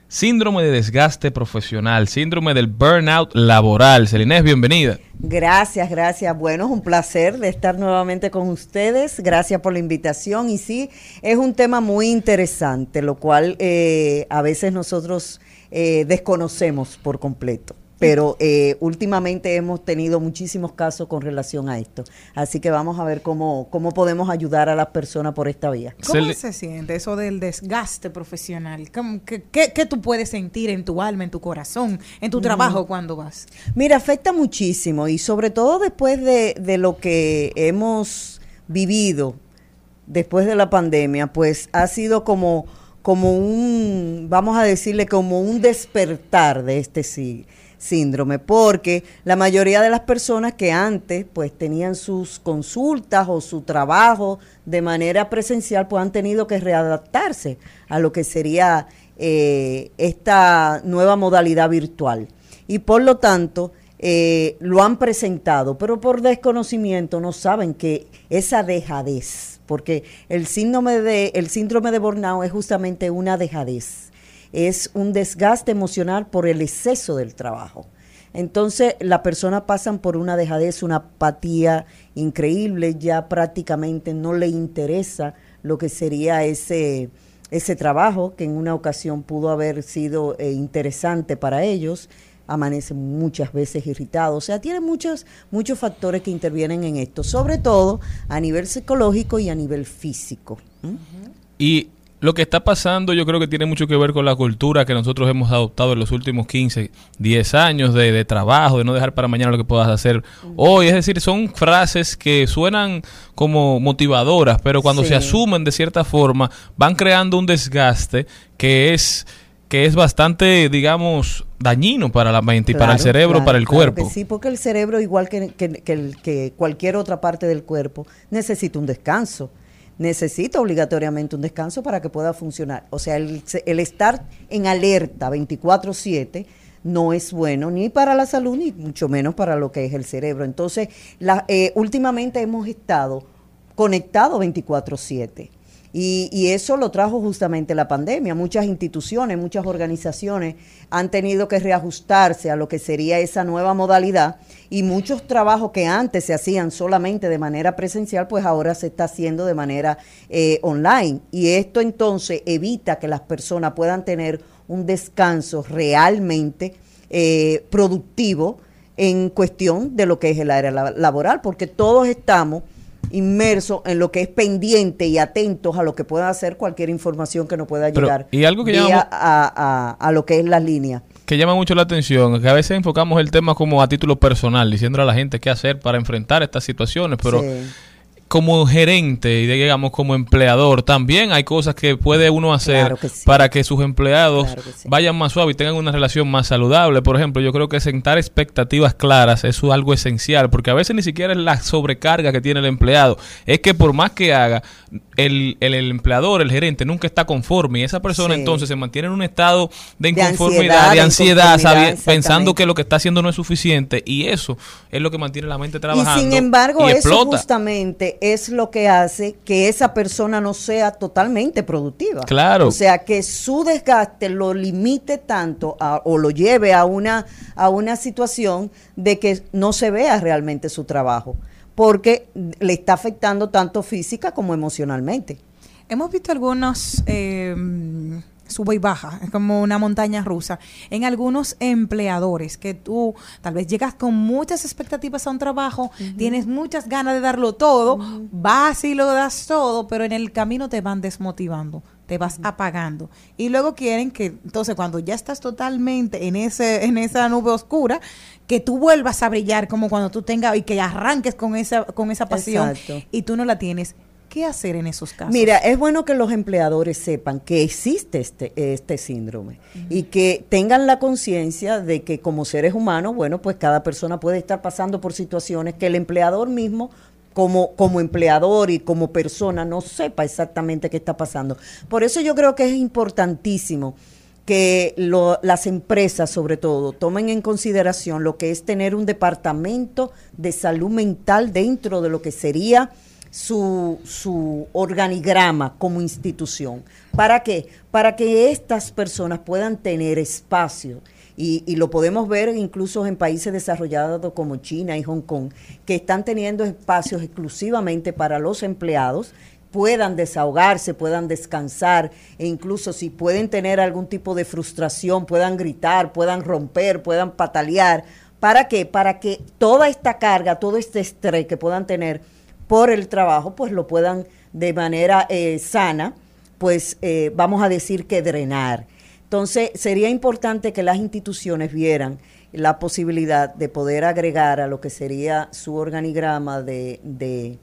Síndrome de desgaste profesional, síndrome del burnout laboral. Celinés, bienvenida. Gracias, gracias. Bueno, es un placer de estar nuevamente con ustedes. Gracias por la invitación. Y sí, es un tema muy interesante, lo cual eh, a veces nosotros eh, desconocemos por completo. Pero eh, últimamente hemos tenido muchísimos casos con relación a esto. Así que vamos a ver cómo, cómo podemos ayudar a las personas por esta vía. ¿Cómo se siente eso del desgaste profesional? ¿Cómo- ¿Qué, qué- qué tú puedes sentir en tu alma, en tu corazón, en tu Ujú. trabajo cuando vas? Mira, afecta muchísimo y sobre todo después de, de lo que hemos vivido después de la pandemia, pues ha sido como, como un, vamos a decirle, como un despertar de este sí- síndrome, porque la mayoría de las personas que antes pues tenían sus consultas o su trabajo de manera presencial, pues han tenido que readaptarse a lo que sería eh, esta nueva modalidad virtual. Y por lo tanto, eh, lo han presentado, pero por desconocimiento no saben que esa dejadez, porque el síndrome de, el síndrome de burnout es justamente una dejadez, es un desgaste emocional por el exceso del trabajo. Entonces, las personas pasan por una dejadez, una apatía increíble, ya prácticamente no le interesa lo que sería ese, ese trabajo, que en una ocasión pudo haber sido eh, interesante para ellos, amanecen muchas veces irritados. O sea, tiene muchos, muchos factores que intervienen en esto, sobre todo a nivel psicológico y a nivel físico. ¿Mm? Y lo que está pasando yo creo que tiene mucho que ver con la cultura que nosotros hemos adoptado en los últimos 15, 10 años de, de trabajo, de no dejar para mañana lo que puedas hacer hoy. Es decir, son frases que suenan como motivadoras, pero cuando Sí. se asumen de cierta forma van creando un desgaste que es que es bastante, digamos, dañino para la mente y para el cerebro, claro, para el claro cuerpo. sí, porque el cerebro, igual que, que- que cualquier otra parte del cuerpo, necesita un descanso. Necesita obligatoriamente un descanso para que pueda funcionar. O sea, el, el estar en alerta 24/7 no es bueno ni para la salud ni mucho menos para lo que es el cerebro. Entonces, la- eh, últimamente hemos estado conectados 24/7. Y, y eso lo trajo justamente la pandemia. Muchas instituciones, muchas organizaciones han tenido que reajustarse a lo que sería esa nueva modalidad y muchos trabajos que antes se hacían solamente de manera presencial, pues ahora se está haciendo de manera eh, online. Y esto entonces evita que las personas puedan tener un descanso realmente eh, productivo en cuestión de lo que es el área la- laboral, porque todos estamos inmersos en lo que es pendiente y atentos a lo que pueda hacer cualquier información que nos pueda Pero, llegar y algo que llamamos- a, a- a lo que es las líneas. que llama mucho la atención, que a veces enfocamos el tema como a título personal, diciéndole a la gente qué hacer para enfrentar estas situaciones, pero Sí. Como gerente y digamos como empleador, también hay cosas que puede uno hacer Claro que sí. para que sus empleados Claro que sí. vayan más suave y tengan una relación más saludable. Por ejemplo, yo creo que sentar expectativas claras es algo esencial, porque a veces ni siquiera es la sobrecarga que tiene el empleado, es que por más que haga, el, el, el empleador, el gerente, nunca está conforme y esa persona Sí. entonces se mantiene en un estado de De inconformidad, ansiedad, de de ansiedad, sabi- pensando que lo que está haciendo no es suficiente y eso es lo que mantiene la mente trabajando. Y sin embargo, y eso explota. justamente es lo que hace que esa persona no sea totalmente productiva. Claro. O sea, que su desgaste lo limite tanto a- o lo lleve a una, a una situación de que no se vea realmente su trabajo, porque le está afectando tanto física como emocionalmente. Hemos visto algunos eh, sube y baja, es como una montaña rusa, en algunos empleadores que tú tal vez llegas con muchas expectativas a un trabajo, tienes muchas ganas de darlo todo, vas y lo das todo, pero en el camino te van desmotivando te vas apagando. Y luego quieren que entonces cuando ya estás totalmente en ese en esa nube oscura que tú vuelvas a brillar como cuando tú tengas y que arranques con esa con esa pasión Exacto. y tú no la tienes ¿qué hacer en esos casos? Mira, es bueno que los empleadores sepan que existe este, este síndrome y que tengan la conciencia de que como seres humanos, bueno, pues cada persona puede estar pasando por situaciones que el empleador mismo como, como empleador y como persona no sepa exactamente qué está pasando. Por eso yo creo que es importantísimo que lo- las empresas, sobre todo, tomen en consideración lo que es tener un departamento de salud mental dentro de lo que sería su, su organigrama como institución. ¿Para qué? Para que estas personas puedan tener espacio. Y, y lo podemos ver incluso en países desarrollados como China y Hong Kong, que están teniendo espacios exclusivamente para los empleados puedan desahogarse, puedan descansar e incluso si pueden tener algún tipo de frustración, puedan gritar, puedan romper, puedan patalear. ¿Para qué? Para que toda esta carga, todo este estrés que puedan tener por el trabajo, pues lo puedan de manera eh, sana, pues eh, vamos a decir que drenar. Entonces, sería importante que las instituciones vieran la posibilidad de poder agregar a lo que sería su organigrama de, de,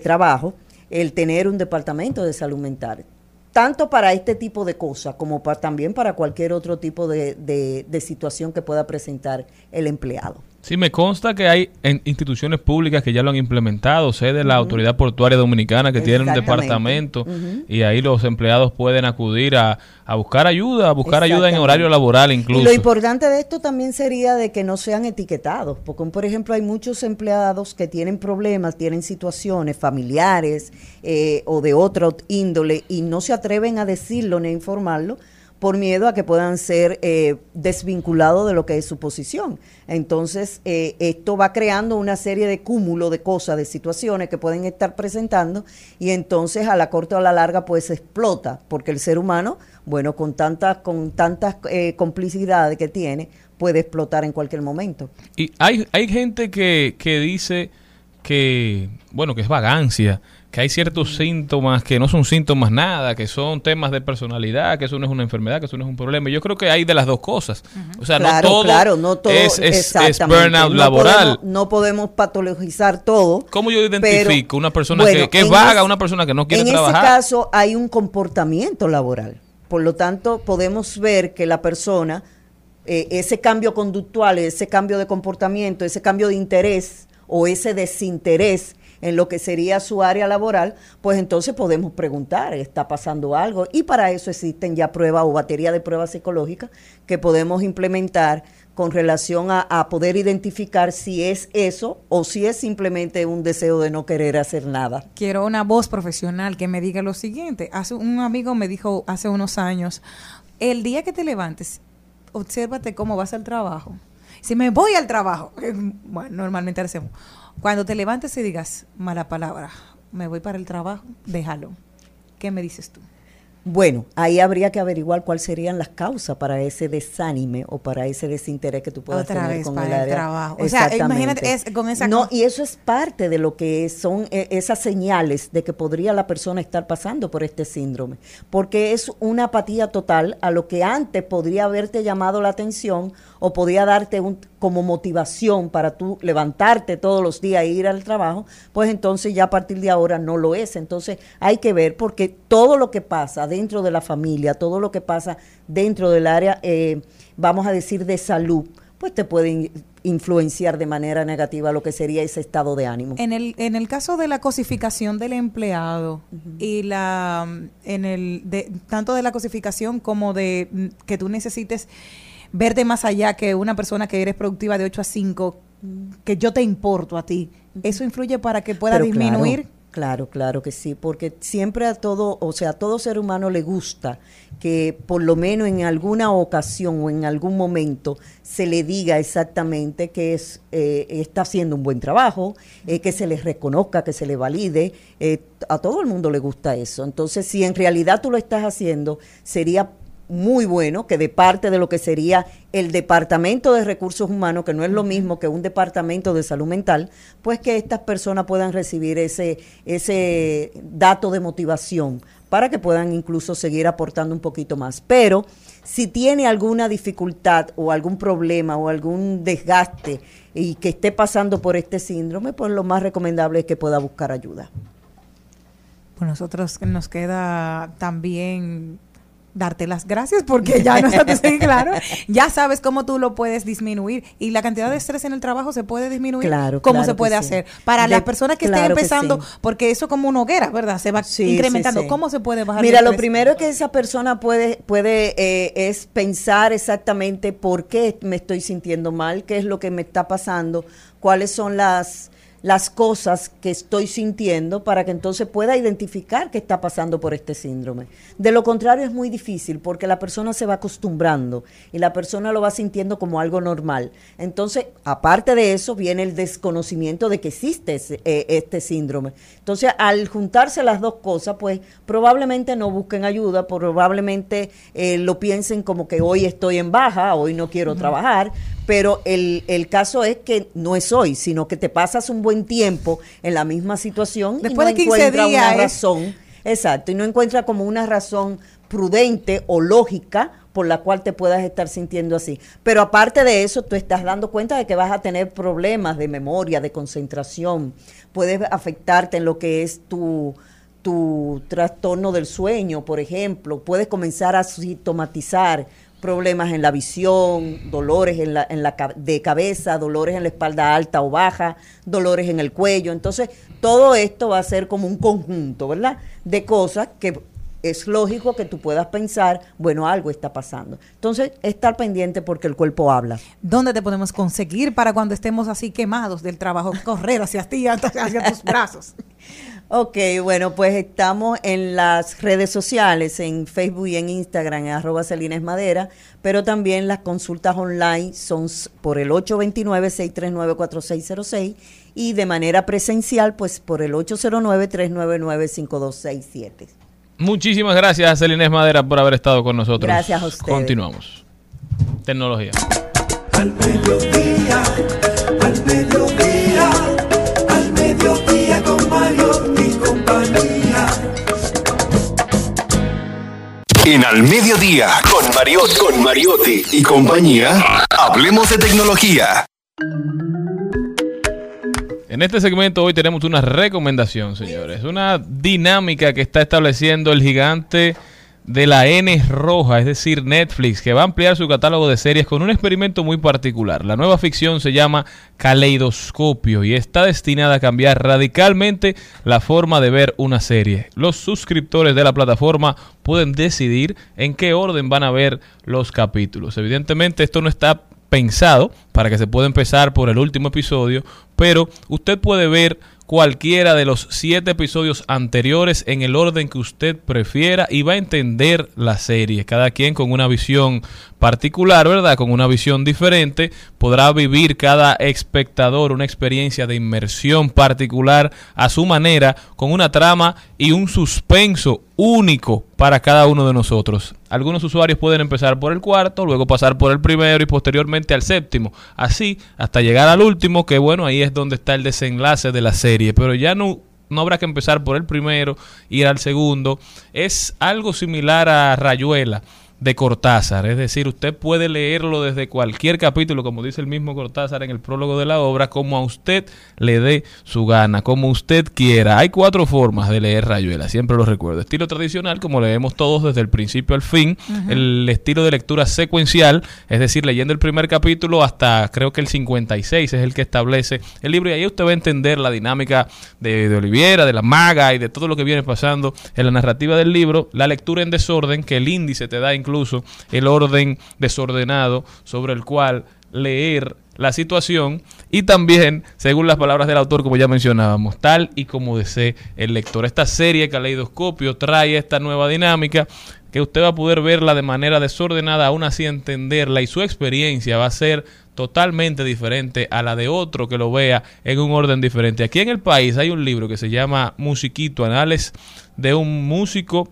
trabajo el tener un departamento de salud mental, tanto para este tipo de cosas como para, también para cualquier otro tipo de- de situación que pueda presentar el empleado. Sí, me consta que hay en instituciones públicas que ya lo han implementado, sé de la Autoridad Portuaria Dominicana que tiene un departamento y ahí los empleados pueden acudir a, a buscar ayuda, a buscar ayuda en horario laboral Y incluso. lo importante de esto también sería de que no sean etiquetados, porque por ejemplo hay muchos empleados que tienen problemas, tienen situaciones familiares eh, o de otra índole y no se atreven a decirlo ni a informarlo por miedo a que puedan ser eh, desvinculados de lo que es su posición. Entonces, eh, esto va creando una serie de cúmulo de cosas, de situaciones que pueden estar presentando y entonces a la corta o a la larga pues explota, porque el ser humano, bueno, con tantas con tantas eh, complicidades que tiene, puede explotar en cualquier momento. Y hay, hay gente que, que dice que, bueno, que es vagancia, que hay ciertos síntomas que no son síntomas nada, que son temas de personalidad, que eso no es una enfermedad, que eso no es un problema. Yo creo que hay de las dos cosas. O sea, claro, no todo, claro, no todo es, es- es exactamente. burnout No laboral. podemos- no podemos patologizar todo. ¿Cómo yo pero, identifico una persona bueno, que, que es en vaga, una persona que no quiere en trabajar? ese caso hay un comportamiento laboral. Por lo tanto, podemos ver que la persona, eh, ese cambio conductual, ese cambio de comportamiento, ese cambio de interés o ese desinterés en lo que sería su área laboral, pues entonces podemos preguntar, ¿está pasando algo? Y para eso existen ya pruebas o batería de pruebas psicológicas que podemos implementar con relación a, poder identificar si es eso o si es simplemente un deseo de no querer hacer nada. quiero una voz profesional que me diga lo siguiente. Hace un amigo me dijo hace unos años, el día que te levantes, obsérvate cómo vas al trabajo. Si me voy al trabajo, <laughs> bueno, normalmente hacemos. Cuando te levantes y digas mala palabra, me voy para el trabajo, déjalo. ¿Qué me dices tú? Bueno, ahí habría que averiguar cuáles serían las causas para ese desánime o para ese desinterés que tú puedas Otra tener vez con para el el área. trabajo. O sea, imagínate, es- con esa No, y eso es parte de lo que son eh, esas señales de que podría la persona estar pasando por este síndrome, porque es una apatía total a lo que antes podría haberte llamado la atención o podía darte un, como motivación para tú levantarte todos los días e ir al trabajo, pues entonces ya a partir de ahora no lo es. Entonces hay que ver porque todo lo que pasa dentro de la familia, todo lo que pasa dentro del área, eh, vamos a decir, de salud, pues te puede in- influenciar de manera negativa lo que sería ese estado de ánimo. En el, en el caso de la cosificación del empleado y la en el de, tanto de la cosificación como de mm, que tú necesites verte más allá que una persona que eres productiva de 8 a 5, que yo te importo a ti, eso influye para que pueda Pero disminuir. Claro, claro, claro que sí, porque siempre a todo, o sea, a todo ser humano le gusta que por lo menos en alguna ocasión o en algún momento se le diga exactamente que es eh, está haciendo un buen trabajo, eh, que se le reconozca, que se le valide. eh, a todo el mundo le gusta eso. Entonces, si en realidad tú lo estás haciendo, sería muy bueno que de parte de lo que sería el Departamento de Recursos Humanos, que no es lo mismo que un Departamento de Salud Mental, pues que estas personas puedan recibir ese, ese dato de motivación para que puedan incluso seguir aportando un poquito más. Pero si tiene alguna dificultad o algún problema o algún desgaste y que esté pasando por este síndrome, pues lo más recomendable es que pueda buscar ayuda. Pues nosotros nos queda también darte las gracias porque ya no está <laughs> claro. Ya sabes cómo tú lo puedes disminuir y la cantidad de estrés en el trabajo se puede disminuir. Claro, ¿Cómo claro se puede sí. hacer? Para De- las personas que estén claro que empezando, sí. porque eso como una hoguera, ¿verdad? Se va Sí, incrementando. ¿Cómo se puede bajar? el Mira, lo primero que esa persona puede, puede eh, es pensar exactamente por qué me estoy sintiendo mal, qué es lo que me está pasando, cuáles son las, las cosas que estoy sintiendo para que entonces pueda identificar qué está pasando por este síndrome. De lo contrario es muy difícil porque la persona se va acostumbrando y la persona lo va sintiendo como algo normal. Entonces, aparte de eso, viene el desconocimiento de que existe ese- eh, este síndrome. Entonces, al juntarse las dos cosas, pues probablemente no busquen ayuda, probablemente eh, lo piensen como que hoy estoy en baja, hoy no quiero trabajar, pero el, el caso es que no es hoy, sino que te pasas un buen tiempo en la misma situación Después y de no 15 encuentras días una es- razón, exacto, y no encuentra como una razón prudente o lógica por la cual te puedas estar sintiendo así. Pero aparte de eso, tú estás dando cuenta de que vas a tener problemas de memoria, de concentración, puedes afectarte en lo que es tu tu trastorno del sueño, por ejemplo, puedes comenzar a sintomatizar problemas en la visión, dolores en la, en la de cabeza, dolores en la espalda alta o baja, dolores en el cuello. Entonces, todo esto va a ser como un conjunto, ¿verdad? De cosas que es lógico que tú puedas pensar, bueno, algo está pasando. Entonces, estar pendiente porque el cuerpo habla. ¿Dónde te podemos conseguir para cuando estemos así quemados del trabajo? Correr hacia ti, <laughs> hacia tus brazos. Ok, bueno, pues estamos en las redes sociales, en Facebook y en Instagram, en arroba Celines Madera, pero también las consultas online son por el 829-639-4606 y de manera presencial, pues por el 809-399-5267. Muchísimas gracias, Celines Madera, por haber estado con nosotros. Gracias a ustedes. Continuamos. Tecnología. Al mediodía, al mediodía, En Al Mediodía, con Mariotti, con Mariotti y compañía, hablemos de tecnología. En este segmento hoy tenemos una recomendación, señores. Una dinámica que está estableciendo el gigante de la N roja, es decir, Netflix, que va a ampliar su catálogo de series con un experimento muy particular. La nueva ficción se llama Caleidoscopio y está destinada a cambiar radicalmente la forma de ver una serie. Los suscriptores de la plataforma pueden decidir en qué orden van a ver los capítulos. Evidentemente esto no está pensado para que se pueda empezar por el último episodio, pero usted puede ver cualquiera de los siete episodios anteriores en el orden que usted prefiera y va a entender la serie. Cada quien con una visión particular, ¿verdad? Con una visión diferente, podrá vivir cada espectador una experiencia de inmersión particular a su manera, con una trama y un suspenso único para cada uno de nosotros. Algunos usuarios pueden empezar por el cuarto, luego pasar por el primero y posteriormente al séptimo. Así hasta llegar al último, que bueno, ahí es donde está el desenlace de la serie. Pero ya no, no habrá que empezar por el primero, ir al segundo. Es algo similar a Rayuela de Cortázar, es decir, usted puede leerlo desde cualquier capítulo, como dice el mismo Cortázar en el prólogo de la obra, como a usted le dé su gana, como usted quiera. Hay cuatro formas de leer Rayuela, siempre lo recuerdo. Estilo tradicional, como leemos todos desde el principio al fin, el estilo de lectura secuencial, es decir, leyendo el primer capítulo hasta creo que el 56 es el que establece el libro y ahí usted va a entender la dinámica de, de Oliviera, de la maga y de todo lo que viene pasando en la narrativa del libro, la lectura en desorden, que el índice te da incluso el orden desordenado sobre el cual leer la situación y también, según las palabras del autor, como ya mencionábamos, tal y como desee el lector. Esta serie Caleidoscopio trae esta nueva dinámica que usted va a poder verla de manera desordenada, aún así entenderla y su experiencia va a ser totalmente diferente a la de otro que lo vea en un orden diferente. Aquí en el país hay un libro que se llama Musiquito, Anales de un músico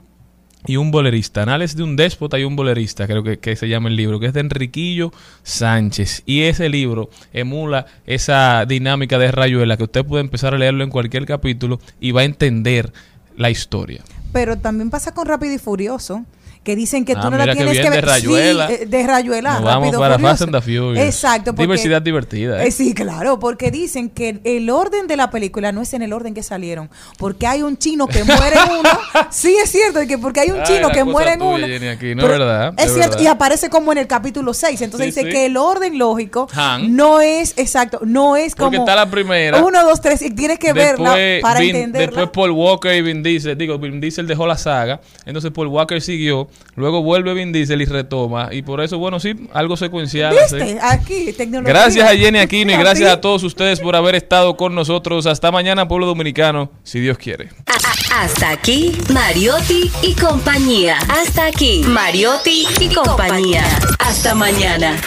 y un bolerista, Anales de un déspota y un bolerista, creo que, que se llama el libro, que es de Enriquillo Sánchez. Y ese libro emula esa dinámica de Rayuela que usted puede empezar a leerlo en cualquier capítulo y va a entender la historia. Pero también pasa con Rápido y Furioso. Que dicen que Ah, tú no la tienes que de ver. Rayuela. Sí, eh, de Rayuela. Nos vamos Rápido, para. Fast and the Furious. Exacto. porque- Diversidad divertida. ¿eh? Eh, sí, claro, porque dicen que el orden de la película no es en el orden que salieron, porque hay un chino que muere en uno. <laughs> sí, es cierto, que porque hay un Ay, chino que muere en uno. Jenny, aquí, no Pero es verdad, Es es cierto, verdad. y aparece como en el capítulo 6. Entonces Sí, dice sí. que el orden lógico Han. no es exacto, no es Porque como. está la primera. Uno, dos, tres, y tienes que verla para Vin- entenderla. después Paul Walker y Vin Diesel, digo, Vin Diesel dejó la saga, entonces Paul Walker siguió, luego vuelve Vin Diesel y retoma, y por eso, bueno, sí, algo secuencial. Aquí, tecnología. Gracias a Jenny <laughs> Aquino y gracias a todos ustedes por haber estado con nosotros. Hasta mañana, pueblo dominicano, si Dios quiere. Hasta aquí, Mariotti y compañía. Hasta aquí, Mariotti y compañía. Hasta mañana.